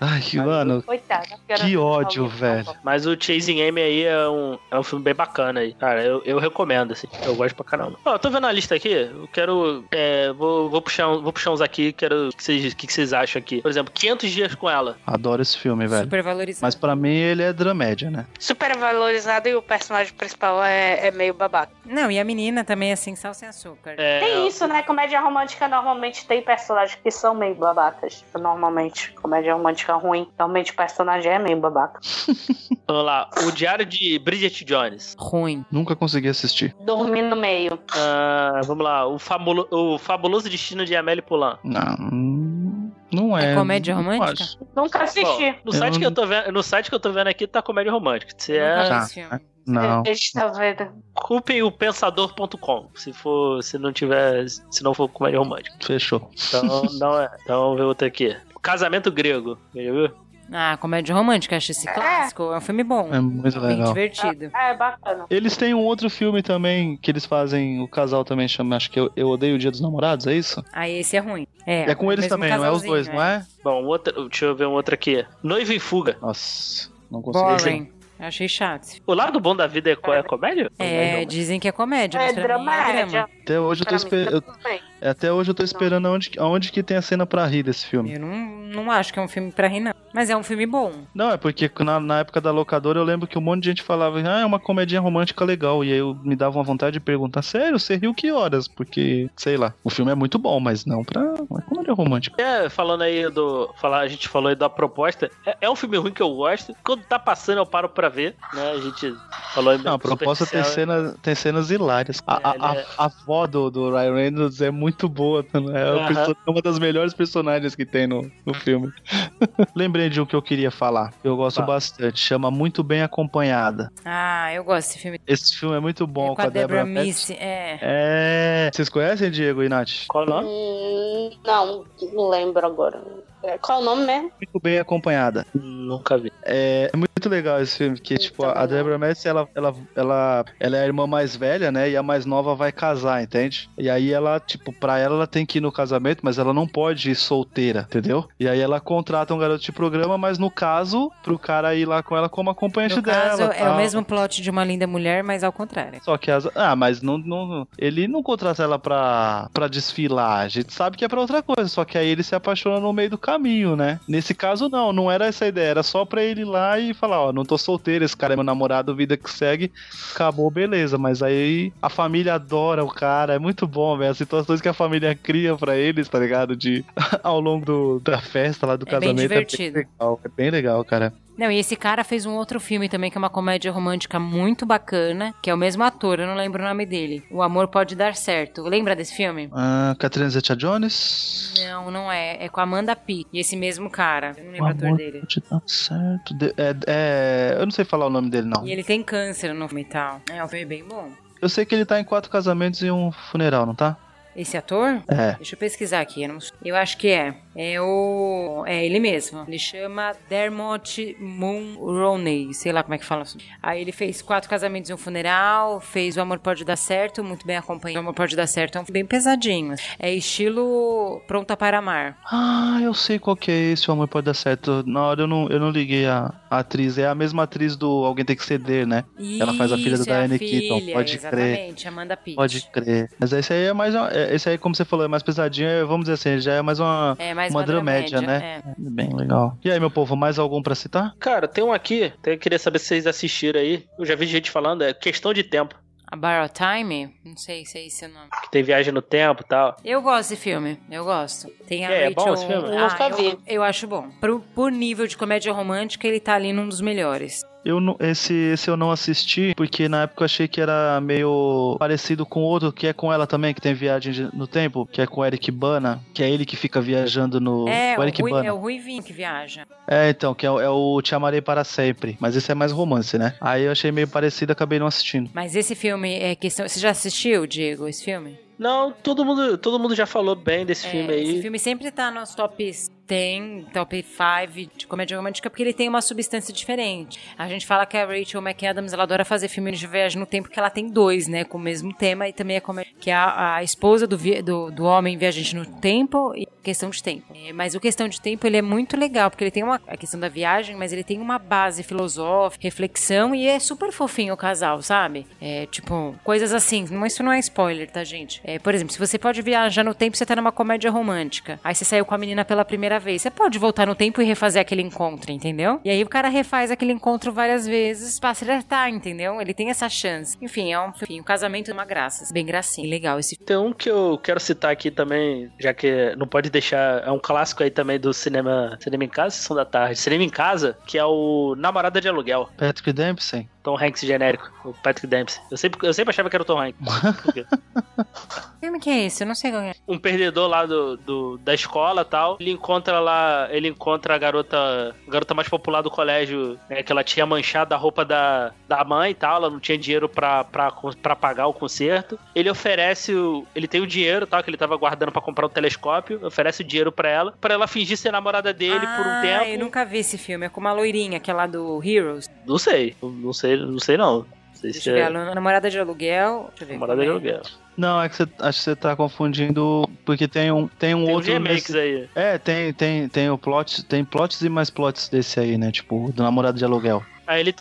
Ai, que mano. Coitada. Que ódio, velho. Mas o Chasing Amy aí é um, é um filme bem bacana aí. Cara, eu, eu recomendo, assim. Eu gosto pra caramba. Ó, eu tô vendo a lista aqui. Eu quero. é, vou, vou, puxar, um- vou puxar uns aqui. Quero. O que vocês, que que vocês acham aqui? Por exemplo, 500 dias com ela. Adoro esse filme, velho. super valorizado. Mas pra mim ele é dramédia, né? Super valorizado e o personagem principal é, é meio babaca. Não, e a menina também é sem sal, sem açúcar. É, Tem isso, né? Comédia romântica normalmente tem personagens que são meio babacas. Tipo, Normalmente, comédia romântica ruim. Normalmente o personagem é meio babaca. (laughs) Vamos lá. O Diário de Bridget Jones. Ruim. Nunca consegui assistir. Dormir no meio. Ah, vamos lá. O, fabulo, o Fabuloso Destino de Amélie Poulain. Não, não é. É comédia não romântica? Nunca assisti. Bom, no, site Eu que eu tô vendo, no site que eu tô vendo aqui tá comédia romântica. Nunca é, Tá. Não. A gente tá vendo. culpem o pensador.com. Se for, se não tiver, se não for comédia romântica. Fechou. Então, não é. Então vamos ver outra aqui. Casamento Grego. Já viu? Ah, comédia romântica, acho esse clássico. É um filme bom. É muito Bem legal. divertido. É, bacana. Eles têm um outro filme também que eles fazem, o casal também chama, acho que eu, eu Odeio o Dia dos Namorados, é isso? Ah, esse é ruim. É, É, com eles também, não é os dois, não é? Bom, outra, deixa eu ver um outro aqui. Noiva em Fuga. Nossa, não consegui. Eu achei chato. O lado bom da vida é, co- é comédia? É, dizem que é comédia, É mas pra mim é dramádia. drama. Até hoje eu tô, Pra também. até hoje eu tô esperando aonde, aonde que tem a cena pra rir desse filme. Eu não, não acho que é um filme pra rir, não. Mas é um filme bom. Não, é porque na, na época da locadora eu lembro que um monte de gente falava, ah, é uma comedinha romântica legal. E aí eu me dava uma vontade de perguntar, sério, você riu que horas? Porque, sei lá, o filme é muito bom, mas não pra. Não é comédia romântica. É, falando aí do. Falar, a gente falou aí da proposta. É, é um filme ruim que eu gosto. Quando tá passando, eu paro pra ver. Né? A gente falou aí Não, a proposta tem, superficial. cena, tem cenas hilárias. A, a, É, é- a, a avó do, do Ryan Reynolds é muito boa também. É, uma Aham. perso- é uma das melhores personagens que tem no, no filme. (laughs) Lembrei de um que eu queria falar. Eu gosto Tá. bastante. Chama Muito Bem Acompanhada. Ah, eu gosto desse filme. Esse filme é muito bom é com a Deborah Missy. É. É. Vocês conhecem, Diego e Nath? Qual o nome? Hum, não, não lembro agora. É, Qual é o nome mesmo? Muito Bem Acompanhada. Nunca vi. É, é muito legal esse filme, porque, tipo, a não. Deborah Messi, ela, ela, ela, ela é a irmã mais velha, né? E a mais nova vai casar, entende? E aí ela, tipo, pra ela, ela tem que ir no casamento, mas ela não pode ir solteira, entendeu? E aí ela contrata um garoto de programa, mas no caso, pro cara ir lá com ela como acompanhante No dela. caso, é o mesmo plot de uma linda mulher, mas ao contrário. Só que as. Ah, mas não, não, ele não contrata ela pra, pra desfilar. A gente sabe que é pra outra coisa. Só que aí ele se apaixona no meio do caminho, né? Nesse caso, não, não era essa ideia. Era só pra ele ir lá e falar: Ó, não tô solteiro, esse cara é meu namorado, vida que segue. Acabou, beleza. Mas aí a família adora o cara. É muito bom, velho. As situações que a família cria pra eles, tá ligado? De, (laughs) ao longo do- da festa lá do É bem casamento. divertido. É bem legal, é bem legal, cara. Não, e esse cara fez um outro filme também, que é uma comédia romântica muito bacana, que é o mesmo ator, eu não lembro o nome dele. O Amor Pode Dar Certo. Lembra desse filme? Ah, Catherine Zeta-Jones. Não, não é. É com a Amanda P. E esse mesmo cara. Eu não lembro o ator Amor dele. pode dar certo. De- é, é- eu não sei falar o nome dele, não. E ele tem câncer no filme e tal. É um filme bem bom. Eu sei que ele tá em quatro casamentos e um funeral, não tá? Esse ator? É. Deixa eu pesquisar aqui. Eu, não- eu acho que é. É o. É ele mesmo. Ele chama Dermot Mulroney. Sei lá como é que fala. Aí ele fez Quatro Casamentos e um Funeral. Fez O Amor Pode Dar Certo. Muito bem acompanhado. O Amor Pode Dar Certo é um bem pesadinho. É estilo Pronta para Amar. Ah, eu sei qual que é esse, o amor pode dar certo. Na hora eu não, eu não liguei a, a atriz. É a mesma atriz do Alguém Tem Que Ceder, né? Ela faz a filha Isso, da é Diane Keaton, pode crer. Exatamente, Amanda Pitt. Pode crer. Mas esse aí é mais. uma- é- Esse aí, como você falou, é mais pesadinho. é, Vamos dizer assim, já é mais uma, É mais uma, uma dramédia, dramédia, né? é. Bem legal. E aí, meu povo, mais algum pra citar? Cara, tem um aqui, até queria saber se vocês assistiram aí. Eu já vi gente falando, é questão de tempo. A Borrow Time? Não sei se é esse o nome. Que tem viagem no tempo e tal. Eu gosto desse filme, eu gosto. Tem a É, é Rachel... bom esse filme? Eu nunca eu, vi. Eu acho bom. Pro, por nível de comédia romântica, ele tá ali num dos melhores. Eu não- esse, esse eu não assisti, porque na época eu achei que era meio parecido com outro, que é com ela também, que tem viagem de- no tempo, que é com o Eric Bana, que é ele que fica viajando no. é, o o Eric Rui, Bana. é o Ruivinho que viaja. É, então, que é, o- é o Te Amarei Para Sempre. Mas esse é mais romance, né? Aí eu achei meio parecido, acabei não assistindo. Mas esse filme é questão... Você já assistiu, Diego, esse filme? Não, todo mundo, todo mundo já falou bem desse É, filme aí. Esse filme sempre tá nos tops 10, top 5 de comédia romântica, porque ele tem uma substância diferente. A gente fala que a Rachel McAdams, ela adora fazer filmes de viagem no tempo, que ela tem dois, né, com o mesmo tema, e também é comédia, que é a, a esposa do, do, do homem viajante no tempo e questão de tempo. É, mas o questão de tempo, ele é muito legal, porque ele tem uma, a questão da viagem, mas ele tem uma base filosófica, reflexão, e é super fofinho o casal, sabe? É, tipo, coisas assim, não, isso não é spoiler, tá, gente? É, por exemplo, se você pode viajar no tempo, você tá numa comédia romântica, aí você saiu com a menina pela primeira vez, você pode voltar no tempo e refazer aquele encontro, entendeu? E aí o cara refaz aquele encontro várias vezes pra acertar, entendeu? Ele tem essa chance. Enfim, é um, enfim, o casamento é uma graça, bem gracinha, legal esse Tem um que eu quero citar aqui também, já que não pode deixar. É um clássico aí também do cinema. Cinema em casa, sessão da tarde. Cinema em casa, que é o Namorada de Aluguel. Patrick Dempsey. Tom Hanks genérico, o Patrick Dempsey. Eu sempre, eu sempre achava que era o Tom Hanks. (laughs) Filme que é esse? Eu não sei qual é. um perdedor lá do, do- da escola e tal. Ele encontra lá, ele encontra a garota, a garota mais popular do colégio, né, que ela tinha manchado a roupa da, da mãe e tal, ela não tinha dinheiro pra, pra, pra pagar o conserto. Ele oferece, o, ele tem o dinheiro, tal, que ele tava guardando pra comprar um telescópio, oferece o dinheiro pra ela, pra ela fingir ser namorada dele por um Ah, tempo. eu nunca vi esse filme, é com uma loirinha, aquela do Heroes. Não sei, não sei, não sei não. Não sei Deixa se eu ver, é a namorada de aluguel. Deixa eu ver. namorada de é. aluguel. Não, é que você, acho que você tá confundindo, porque tem um, tem um Tem outro. remakes nesse- aí. É, tem, tem, tem o plot, tem plots e mais plots desse aí, né? Tipo, do namorado de aluguel. Aí ele,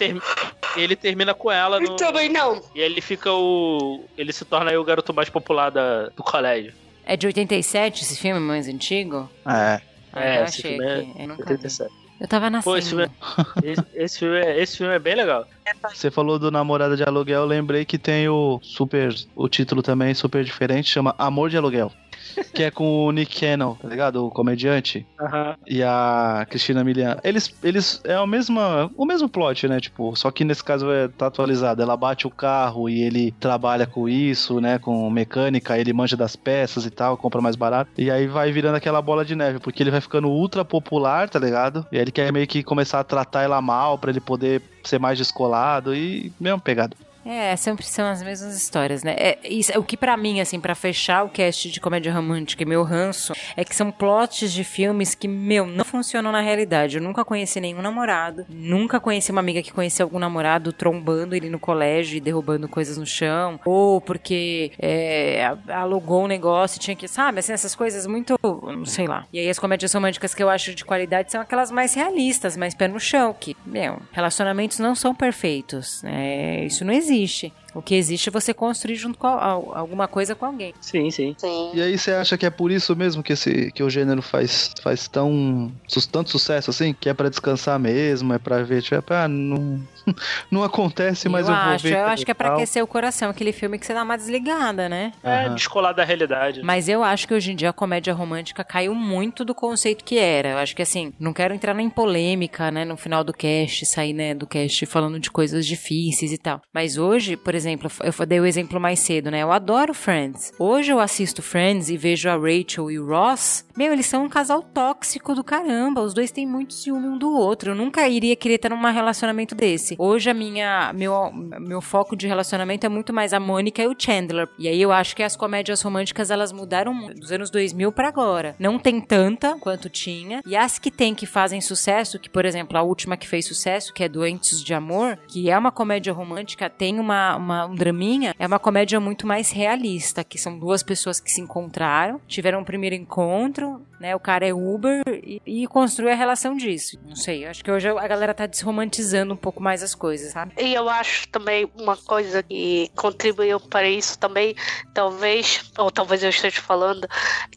ele termina com ela no... Também não. E aí ele fica o. Ele se torna aí o garoto mais popular da, do colégio. É de 87 esse filme, mais antigo? É. Ah, É, eu esse filme é. Eu nunca vi. 87. Eu tava nascendo. Pô, esse filme, é, esse, esse filme é, esse filme é bem legal. Você falou do namorado de aluguel, eu lembrei que tem o super. O título também super diferente, chama Amor de Aluguel. Que é com o Nick Cannon, tá ligado? O comediante. Aham. E a Cristina Milian. Eles, eles é o mesmo, o mesmo plot, né? Tipo, só que nesse caso é, tá atualizado. Ela bate o carro e ele trabalha com isso, né? Com mecânica, ele manja das peças e tal, compra mais barato. E aí vai virando aquela bola de neve, porque ele vai ficando ultra popular, tá ligado? E aí ele quer meio que começar a tratar ela mal pra ele poder ser mais descolado e mesmo pegado. É, sempre são as mesmas histórias, né? É, isso, o que pra mim, assim, pra fechar o cast de comédia romântica e meu ranço, é que são plots de filmes que, meu, não funcionam na realidade. Eu nunca conheci nenhum namorado, nunca conheci uma amiga que conhecia algum namorado trombando ele no colégio e derrubando coisas no chão, ou porque é, alugou um negócio e tinha que, sabe, assim, essas coisas muito, não sei lá. E aí as comédias românticas que eu acho de qualidade são aquelas mais realistas, mais pé no chão, que, meu, relacionamentos não são perfeitos, né? Isso não existe existe. O que existe é você construir junto com a- alguma coisa com alguém. Sim, sim. Sim. E aí você acha que é por isso mesmo que, esse, que o gênero faz, faz tão, tanto sucesso assim? Que é pra descansar mesmo, é pra ver, tipo, ah, não, (laughs) não acontece, mas eu, eu vou acho, ver. eu acho que é pra aquecer o coração, aquele filme que você dá uma desligada, né? É, Aham. descolar da realidade. Mas eu acho que hoje em dia a comédia romântica caiu muito do conceito que era. Eu acho que assim, não quero entrar em polêmica, né, no final do cast, sair, né, do cast falando de coisas difíceis e tal. Mas hoje, por exemplo, eu dei o exemplo mais cedo, né? Eu adoro Friends. Hoje eu assisto Friends e vejo a Rachel e o Ross. Meu, eles são um casal tóxico do caramba. Os dois têm muito ciúme um do outro. Eu nunca iria querer estar num relacionamento desse. Hoje a minha meu, meu foco de relacionamento é muito mais a Mônica e o Chandler. E aí eu acho que as comédias românticas elas mudaram dos anos 2000 pra agora. Não tem tanta quanto tinha. E as que tem que fazem sucesso, que por exemplo, a última que fez sucesso, que é Doentes de Amor, que é uma comédia romântica, tem uma, uma um draminha, é uma comédia muito mais realista, que são duas pessoas que se encontraram, tiveram um primeiro encontro, dentro né? O cara é Uber e, e a relação disso. Não sei, acho que hoje a galera tá desromantizando um pouco mais as coisas, sabe? E eu acho também uma coisa que contribuiu para isso também, talvez, ou talvez eu esteja falando,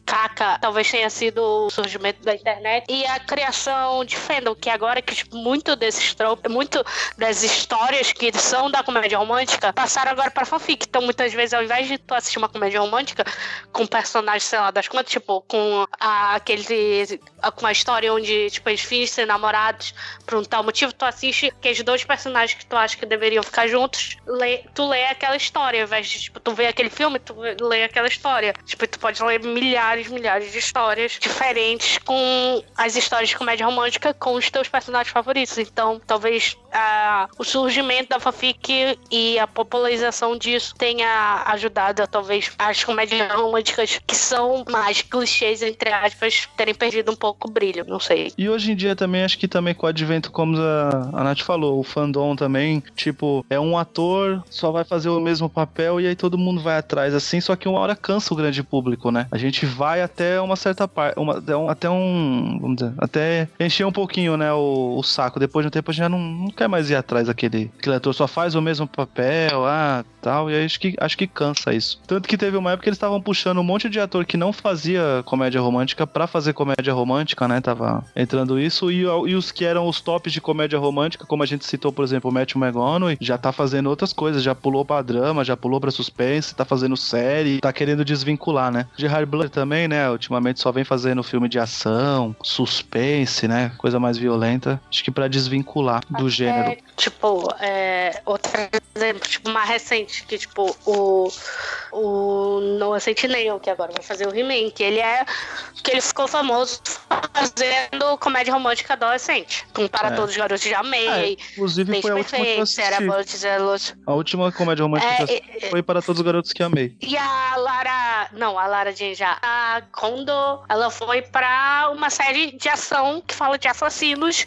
Caca, talvez tenha sido o surgimento da internet e a criação de fandom, que agora que tipo, muito desses tropos, muito das histórias que são da comédia romântica passaram agora para fanfic. Então, muitas vezes, ao invés de tu assistir uma comédia romântica com personagens, sei lá, das contas, tipo, com a, aquele. Com a história onde, tipo, eles fingem ser namorados por um tal motivo, tu assiste aqueles dois personagens que tu acha que deveriam ficar juntos, lê, tu lê aquela história, ao invés de, tipo, tu vê aquele filme, tu lê aquela história. Tipo, tu pode ler milhares, milhares de histórias diferentes com as histórias de comédia romântica com os teus personagens favoritos. Então, talvez ah, o surgimento da fanfic e a popularização disso tenha ajudado a, talvez, as comédias românticas que são mais clichês, entre aspas, terem perdido um pouco o brilho. Não sei. E hoje em dia também, acho que também com o advento, como a, a Nath falou, o fandom também, tipo, é um ator, só vai fazer o mesmo papel e aí todo mundo vai atrás, assim, só que uma hora cansa o grande público, né? A gente vai até uma certa parte, uma, até um- vamos dizer, até encher um pouquinho, né, o, o saco. Depois de um tempo a gente já não, não quer mais ir atrás daquele aquele ator, só faz o mesmo papel, ah, tal, e aí acho que, acho que cansa isso. Tanto que teve uma época que eles estavam puxando um monte de ator que não fazia comédia romântica pra fazer comédia romântica, né? Tava entrando isso. E, e os que eram os tops de comédia romântica, como a gente citou, por exemplo, o Matthew McConaughey, já tá fazendo outras coisas. Já pulou pra drama, já pulou pra suspense, tá fazendo série, tá querendo desvincular, né? Gerard Butler também, né? Ultimamente só vem fazendo filme de ação, suspense, né? Coisa mais violenta. Acho que pra desvincular do gênero. É, tipo, é, outro exemplo, tipo, mais recente, que, tipo, o, o Noah Centineo, que agora vai fazer o He-Man, que ele é. que ele ficou famoso fazendo comédia romântica adolescente. Com Para É. Todos os Garotos Já Amei, É, inclusive foi a última que eu Perfeito, assisti. Bom Dizelos. A última comédia romântica que eu É, assisti foi para todos os garotos que amei. E a Lara. Não, a Lara Jean já. A Kondo, ela foi pra uma série de ação que fala de assassinos.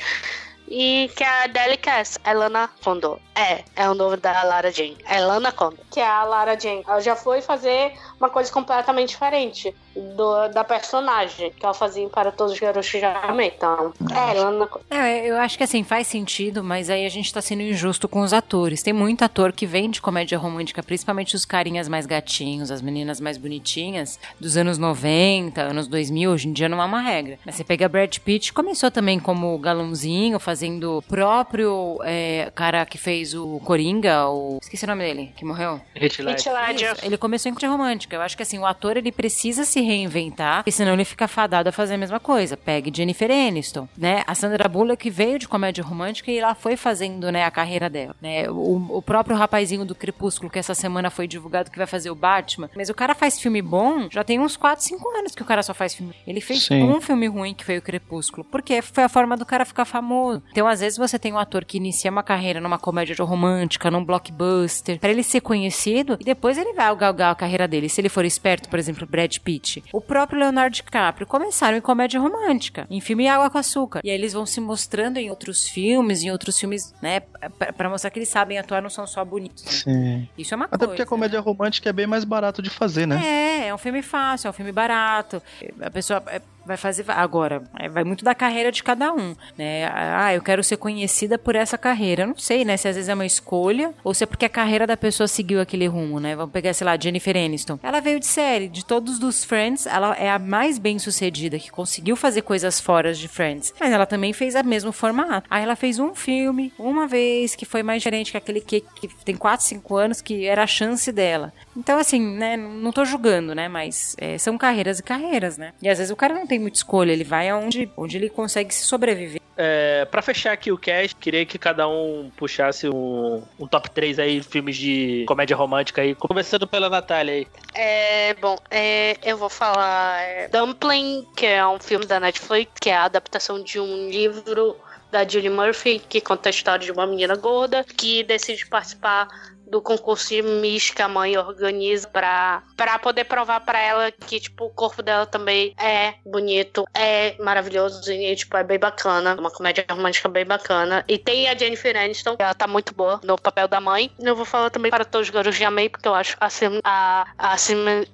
E que é a Delicass, Elana Kondo. É, é o nome da Lara Jean. Elana Kondo. Que é a Lara Jean. Ela já foi fazer uma coisa completamente diferente do, da personagem que ela fazia para todos os garotos que já amei. Então, é, Kondo. É, eu acho que assim, faz sentido, mas aí a gente tá sendo injusto com os atores. Tem muito ator que vem de comédia romântica, principalmente os carinhas mais gatinhos, as meninas mais bonitinhas, dos anos 90, anos 2000, hoje em dia não é uma regra. Mas você pega Brad Pitt, começou também como galãozinho, fazendo o próprio é, cara que fez o Coringa, o... esqueci o nome dele, que morreu. Heath Ledger. Ele começou em comédia romântica. Eu acho que assim, o ator ele precisa se reinventar, porque senão ele fica fadado a fazer a mesma coisa. Pegue Jennifer Aniston, né? A Sandra Bullock veio de comédia romântica e ela foi fazendo, né, a carreira dela, né? O, o próprio rapazinho do Crepúsculo que essa semana foi divulgado que vai fazer o Batman, mas o cara faz filme bom, já tem uns 4, 5 anos que o cara só faz filme. Ele fez Sim. um filme ruim que foi o Crepúsculo, porque foi a forma do cara ficar famoso. Então, às vezes você tem um ator que inicia uma carreira numa comédia romântica, num blockbuster, pra ele ser conhecido e depois ele vai galgar a carreira dele. Se ele for esperto, por exemplo, Brad Pitt, o próprio Leonardo DiCaprio começaram em comédia romântica, em filme Água com Açúcar. E aí eles vão se mostrando em outros filmes, em outros filmes, né, pra, pra mostrar que eles sabem atuar, não são só bonitos. né? Sim. Isso é uma Até coisa. porque a comédia romântica é bem mais barato de fazer, né? É, é um filme fácil, é um filme barato. A pessoa é, vai fazer. Agora, é, vai muito da carreira de cada um, né? Ah, eu quero ser conhecida por essa carreira. Eu não sei, né? Se às vezes é uma escolha ou se é porque a carreira da pessoa seguiu aquele rumo, né? Vamos pegar, sei lá, Jennifer Aniston. Ela veio de série, de todos os Friends, ela é a mais bem sucedida, que conseguiu fazer coisas fora de Friends. Mas ela também fez a mesmo formato. Aí ela fez um filme, uma vez, que foi mais diferente que aquele que, que tem 4, 5 anos, que era a chance dela. Então, assim, né? Não tô julgando, né? Mas é, são carreiras e carreiras, né? E às vezes o cara não tem muita escolha, ele vai aonde onde ele consegue se sobreviver. É, pra fechar aqui o cast, queria que cada um puxasse um, um top 3 aí, filmes de comédia romântica aí. Começando pela Natália aí. É, bom, é, eu vou falar é, Dumpling, que é um filme da Netflix, que é a adaptação de um livro da Julie Murphy, que conta a história de uma menina gorda que decide participar do concurso de Miss que a mãe organiza pra, pra poder provar pra ela que, tipo, o corpo dela também é bonito, é maravilhoso e, tipo, é bem bacana. Uma comédia romântica bem bacana. E tem a Jennifer Aniston, ela tá muito boa no papel da mãe. Eu vou falar também para todos os garotos de Amei, porque eu acho assim, a, a,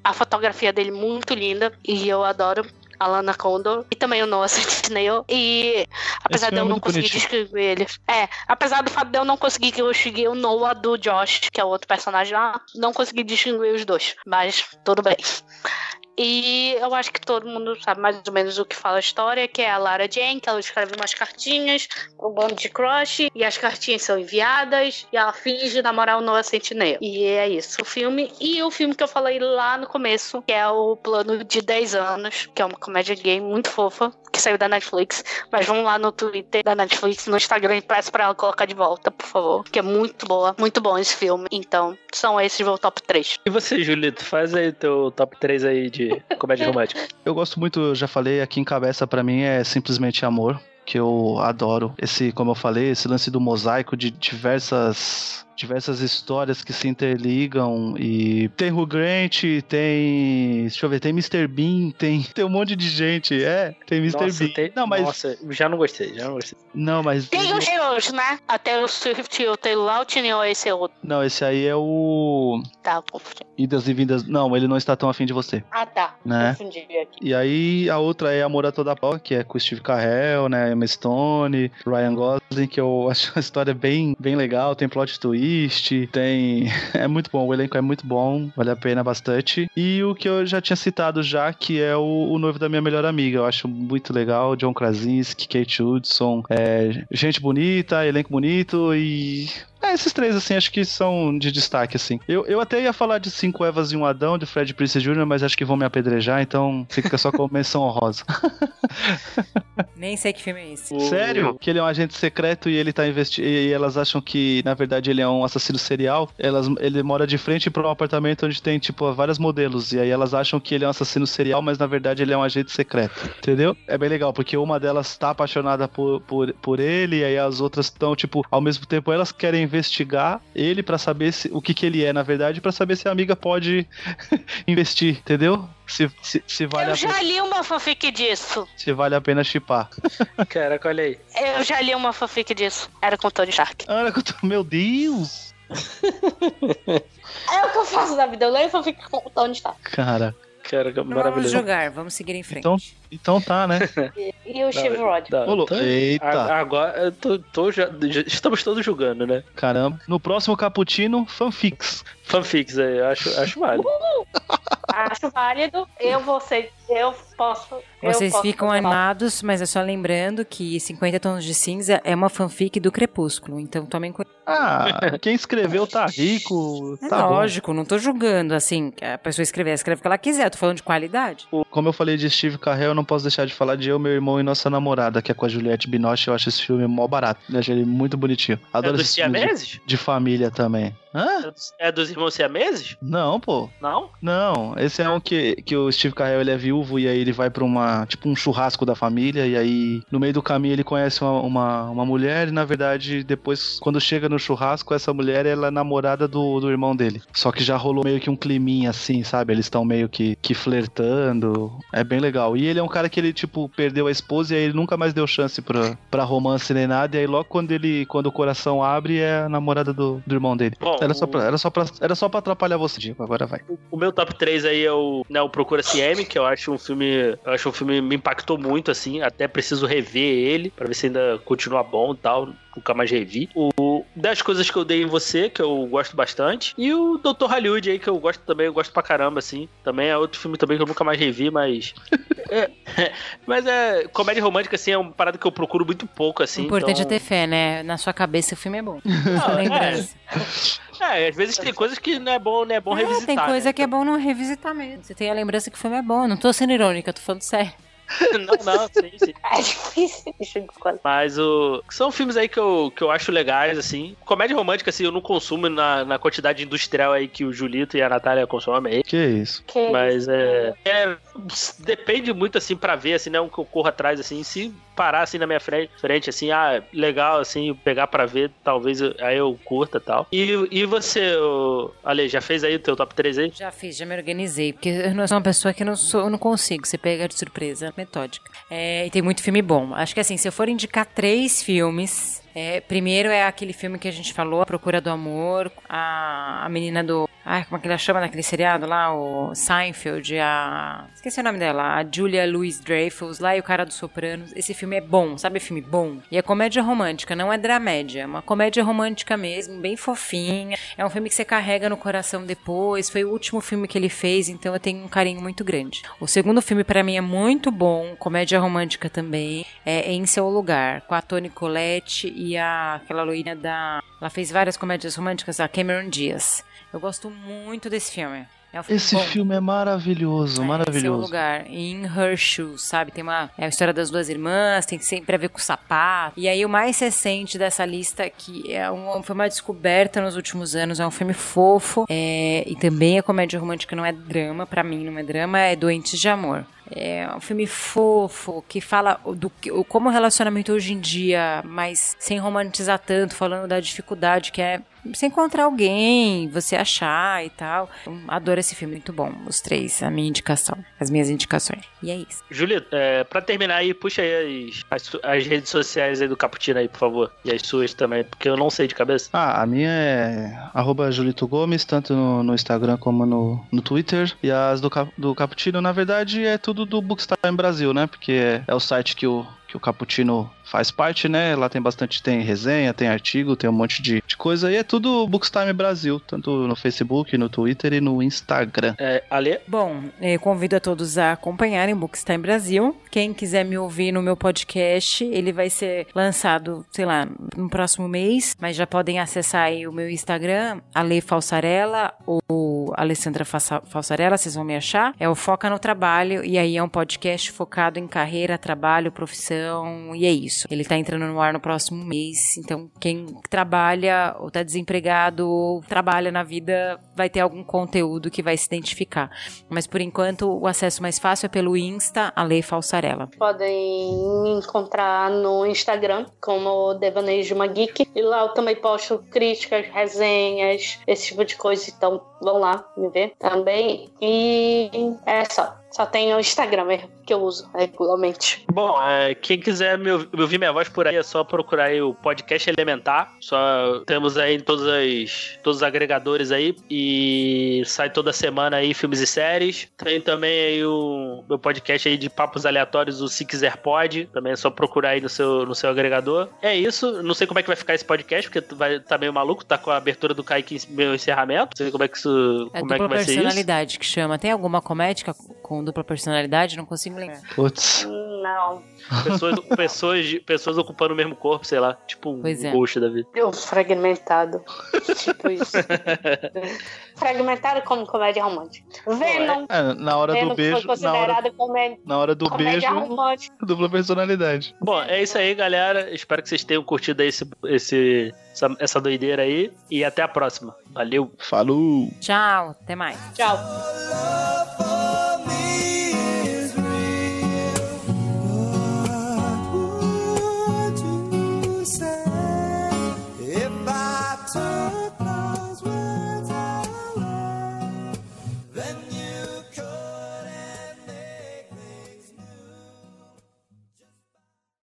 a fotografia dele muito linda e eu adoro. A Lana Condor e também o Noah Centineo. E apesar Esse de eu é não conseguir bonitinho. distinguir ele. É, apesar do fato de eu não conseguir distinguir o Noah do Josh, que é o outro personagem lá, não consegui distinguir os dois. Mas tudo bem. E eu acho que todo mundo sabe mais ou menos o que fala a história, que é a Lara Jane, que ela escreve umas cartinhas com um bando de crush, e as cartinhas são enviadas, e ela finge namorar o Noah Centineo. E é isso, o filme. E o filme que eu falei lá no começo, que é o Plano de 10 Anos, que é uma comédia gay muito fofa, que saiu da Netflix. Mas vamos lá no Twitter da Netflix, no Instagram, e peço pra ela colocar de volta, por favor, que é muito boa, muito bom esse filme. Então, são esses meus top 3. E você, Julito, faz aí teu top 3 aí de comédia romântica. Eu gosto muito, eu já falei, aqui em cabeça pra mim é simplesmente amor, que eu adoro. Esse, como eu falei, esse lance do mosaico de diversas diversas histórias que se interligam e tem Hugh Grant, tem, deixa eu ver, tem Mr. Bean, tem (laughs) tem um monte de gente, é, tem Mr. Nossa, Bean. tem- Não, mas Nossa, já não gostei, já não gostei. não, mas Tem os seus, né? Até o Swift e o Taylor Lautner ou esse é outro? não, esse aí é o Tá, confundi. Idas e Vindas. Não, ele não está tão afim de você. Ah, tá. Né? Confundi aqui. E aí a outra é Amor a Toda Prova, que é com o Steve Carell, né? Emma Stone, Ryan Gosling, que eu (laughs) acho a história bem, bem legal, tem plot twist, tem. (laughs) É muito bom, o elenco é muito bom, vale a pena bastante. E o que eu já tinha citado já, que é o, o noivo da minha melhor amiga. Eu acho muito legal, John Krasinski, Kate Hudson, é, gente bonita, elenco bonito e. É, esses três, assim, acho que são de destaque, assim. Eu, eu até ia falar de Cinco Evas e um Adão, de Fred Prince Jr., mas acho que vão me apedrejar, então fica só com (laughs) menção honrosa. (laughs) Nem sei que filme é esse. Sério? Que ele é um agente secreto e ele tá investigando. E elas acham que, na verdade, ele é um assassino serial. Elas, ele mora de frente pra um apartamento onde tem, tipo, vários modelos. E aí elas acham que ele é um assassino serial, mas na verdade ele é um agente secreto. Entendeu? É bem legal, porque uma delas tá apaixonada por, por, por ele, e aí as outras estão, tipo, ao mesmo tempo elas querem investigar ele pra saber se, o que, que ele é, na verdade, pra saber se a amiga pode (laughs) investir, entendeu? Se, se, se vale eu a, já li uma fanfic disso. se vale a pena chipar. (laughs) Caraca, olha aí. Eu já li uma fanfic disso. Era com Tony Stark. Olha, que eu tô- meu Deus! (laughs) É o que eu faço na vida. Eu leio fanfic com o Tony Stark. Cara, Caraca, Vamos maravilhoso. jogar, vamos seguir em frente. Então, então tá, né? (laughs) E o Steve Rod. Tá, Eita. A- Agora, eu tô, tô já, já- estamos todos julgando, né? Caramba. No próximo Caputino, fanfics. Fanfics aí, eu acho, acho válido. Acho válido. Eu vou ser. Eu posso. eu Vocês posso ficam falar. animados, mas é só lembrando que 50 Tons de Cinza é uma fanfic do Crepúsculo, então tomem cuidado. Ah, (laughs) quem escreveu tá rico, É tá bom. lógico, não tô julgando, assim, a pessoa escrever, escreve o que ela quiser, eu tô falando de qualidade. Como eu falei de Steve Carell, eu não posso deixar de falar de Eu, Meu Irmão e Nossa Namorada, que é com a Juliette Binoche. Eu acho esse filme mó barato. Eu achei ele muito bonitinho. É Adoro dos esse filme de, de família também. Hã? É dos- É irmãos siameses? Não, pô. Não? Não, esse é um que, que o Steve Carell ele é viúvo e aí ele vai pra uma, tipo um churrasco da família e aí no meio do caminho ele conhece uma, uma, uma mulher e na verdade depois quando chega no churrasco essa mulher ela é namorada do, do irmão dele. Só que já rolou meio que um climinha assim, sabe? Eles estão meio que, que flertando. É bem legal. E ele é um cara que ele tipo perdeu a esposa e aí ele nunca mais deu chance pra, pra romance nem nada e aí logo quando ele quando o coração abre é a namorada do, do irmão dele. Bom, Era só, o- pra, era, só pra, era só pra atrapalhar você, Diego. Agora vai. O meu top 3 aí é o, né, o Procura CM, que eu acho um filme. Eu acho um filme me impactou muito, assim. Até preciso rever ele pra ver se ainda continua bom e tal. Nunca mais revi. O Das Coisas que eu dei em você, que eu gosto bastante. E o Dr. Hollywood aí, que eu gosto também, eu gosto pra caramba, assim. Também é outro filme também que eu nunca mais revi, mas. (laughs) é, (laughs) mas é. Comédia romântica, assim, é uma parada que eu procuro muito pouco, O assim. importante então... é ter fé, né? Na sua cabeça o filme é bom. Ah, (laughs) Lembrança. É, às vezes tem coisas que não é bom, não é bom É, revisitar. tem coisa né? que é bom não revisitar mesmo. Você tem a lembrança que o filme é bom. Não tô sendo irônica, tô falando sério. (laughs) não, não, sim, sim. (laughs) É difícil. Mas o. São filmes aí que eu, que eu acho legais, assim. Comédia romântica, assim, eu não consumo na, na quantidade industrial aí que o Julito e a Natália consomem aí. Que isso. Que Mas é, é. Depende muito, assim, pra ver, assim, não que eu corro atrás, assim. Se parar, assim, na minha frente, frente assim, ah, legal, assim, pegar pra ver, talvez aí eu curta tal. E, e você, ô, Ale, já fez aí o teu top 3 aí? Já fiz, já me organizei, porque eu não sou uma pessoa que não sou, eu não consigo, você pega de surpresa, metódica. É, e tem muito filme bom. Acho que assim, se eu for indicar três filmes, é, primeiro é aquele filme que a gente falou, A Procura do Amor, a, a menina do. Ai, como é que ela chama naquele seriado lá? O Seinfeld, a. Esqueci o nome dela, a Julia Louis Dreyfus, lá e o cara do Sopranos. Esse filme é bom, sabe? Filme bom. E é comédia romântica, não é dramédia, é uma comédia romântica mesmo, bem fofinha. É um filme que você carrega no coração depois. Foi o último filme que ele fez, então eu tenho um carinho muito grande. O segundo filme pra mim é muito bom, comédia romântica também. É Em Seu Lugar, com a Toni Collette e a, aquela loira da. Ela fez várias comédias românticas, a Cameron Diaz. Eu gosto muito desse filme. É um filme Esse bom. filme é maravilhoso, É, Seu maravilhoso. lugar, em Her Shoes, sabe? Tem uma é a história das duas irmãs, tem sempre a ver com o sapato. E aí o mais recente dessa lista que é um, foi uma descoberta nos últimos anos, é um filme fofo, é, e também é comédia romântica, não é drama, pra mim não é drama, é Doentes de Amor. É um filme fofo que fala do que- como o relacionamento hoje em dia, mas sem romantizar tanto, falando da dificuldade que é você encontrar alguém, você achar e tal. Eu adoro esse filme, muito bom. Os três, a minha indicação, as minhas indicações. E é isso. Julito, é, pra terminar aí, puxa aí as, as, as redes sociais aí do Caputino aí, por favor. E as suas também, porque eu não sei de cabeça. Ah, a minha é arroba Julito Gomes, tanto no, no Instagram como no, no Twitter. E as do, do Caputino, na verdade, é tudo do Bookstime Brasil, né? Porque é, é o site que o, que o Caputino faz parte, né? Lá tem bastante, tem resenha, tem artigo, tem um monte de, de coisa. E é tudo Bookstime Brasil, tanto no Facebook, no Twitter e no Instagram. É, Ale, Bom, eu convido a todos a acompanharem Bookstime Brasil. Quem quiser me ouvir no meu podcast, ele vai ser lançado, sei lá, no próximo mês, mas já podem acessar aí o meu Instagram, Ale Falsarella ou Alessandra Falsa- Falsarella, vocês vão me achar. É o Foca no Trabalho, e aí é um podcast focado em carreira, trabalho, profissão, e é isso. Ele tá entrando no ar no próximo mês, então quem trabalha ou tá desempregado ou trabalha na vida vai ter algum conteúdo que vai se identificar. Mas por enquanto o acesso mais fácil é pelo Insta, Ale Falsarella. Podem me encontrar no Instagram como Devaneios de uma Geek. E lá eu também posto críticas, resenhas, esse tipo de coisa. Então vão lá me ver também. E é só. Só tem o Instagram mesmo que eu uso regularmente. Bom, é, quem quiser me ouvir, me ouvir minha voz por aí é só procurar aí o podcast Elementar. Só temos aí em todos, as, todos os agregadores aí e sai toda semana aí filmes e séries. Tem também aí o meu podcast aí de papos aleatórios, o Se Quiser Pode. Também é só procurar aí no seu, no seu agregador. É isso. Não sei como é que vai ficar esse podcast, porque vai tá meio maluco, tá com a abertura do Kaique em meu encerramento. Não sei como é que isso. É como é que dupla vai ser isso. personalidade que chama. Tem alguma comédia com dupla personalidade? Não consigo lembrar. Putz. Não. Pessoas, pessoas, pessoas ocupando o mesmo corpo, sei lá. Tipo um Pois é. da vida. Eu fragmentado. tipo isso. (laughs) fragmentado como comédia romântica. Venom. É, na hora Venom do beijo, na hora, considerada comé- na hora do comédia beijo, romântica. dupla personalidade. Bom, é isso aí, galera. Espero que vocês tenham curtido aí esse, esse, essa, essa doideira aí. E até a próxima. Valeu! Falou! Tchau, até mais. Tchau.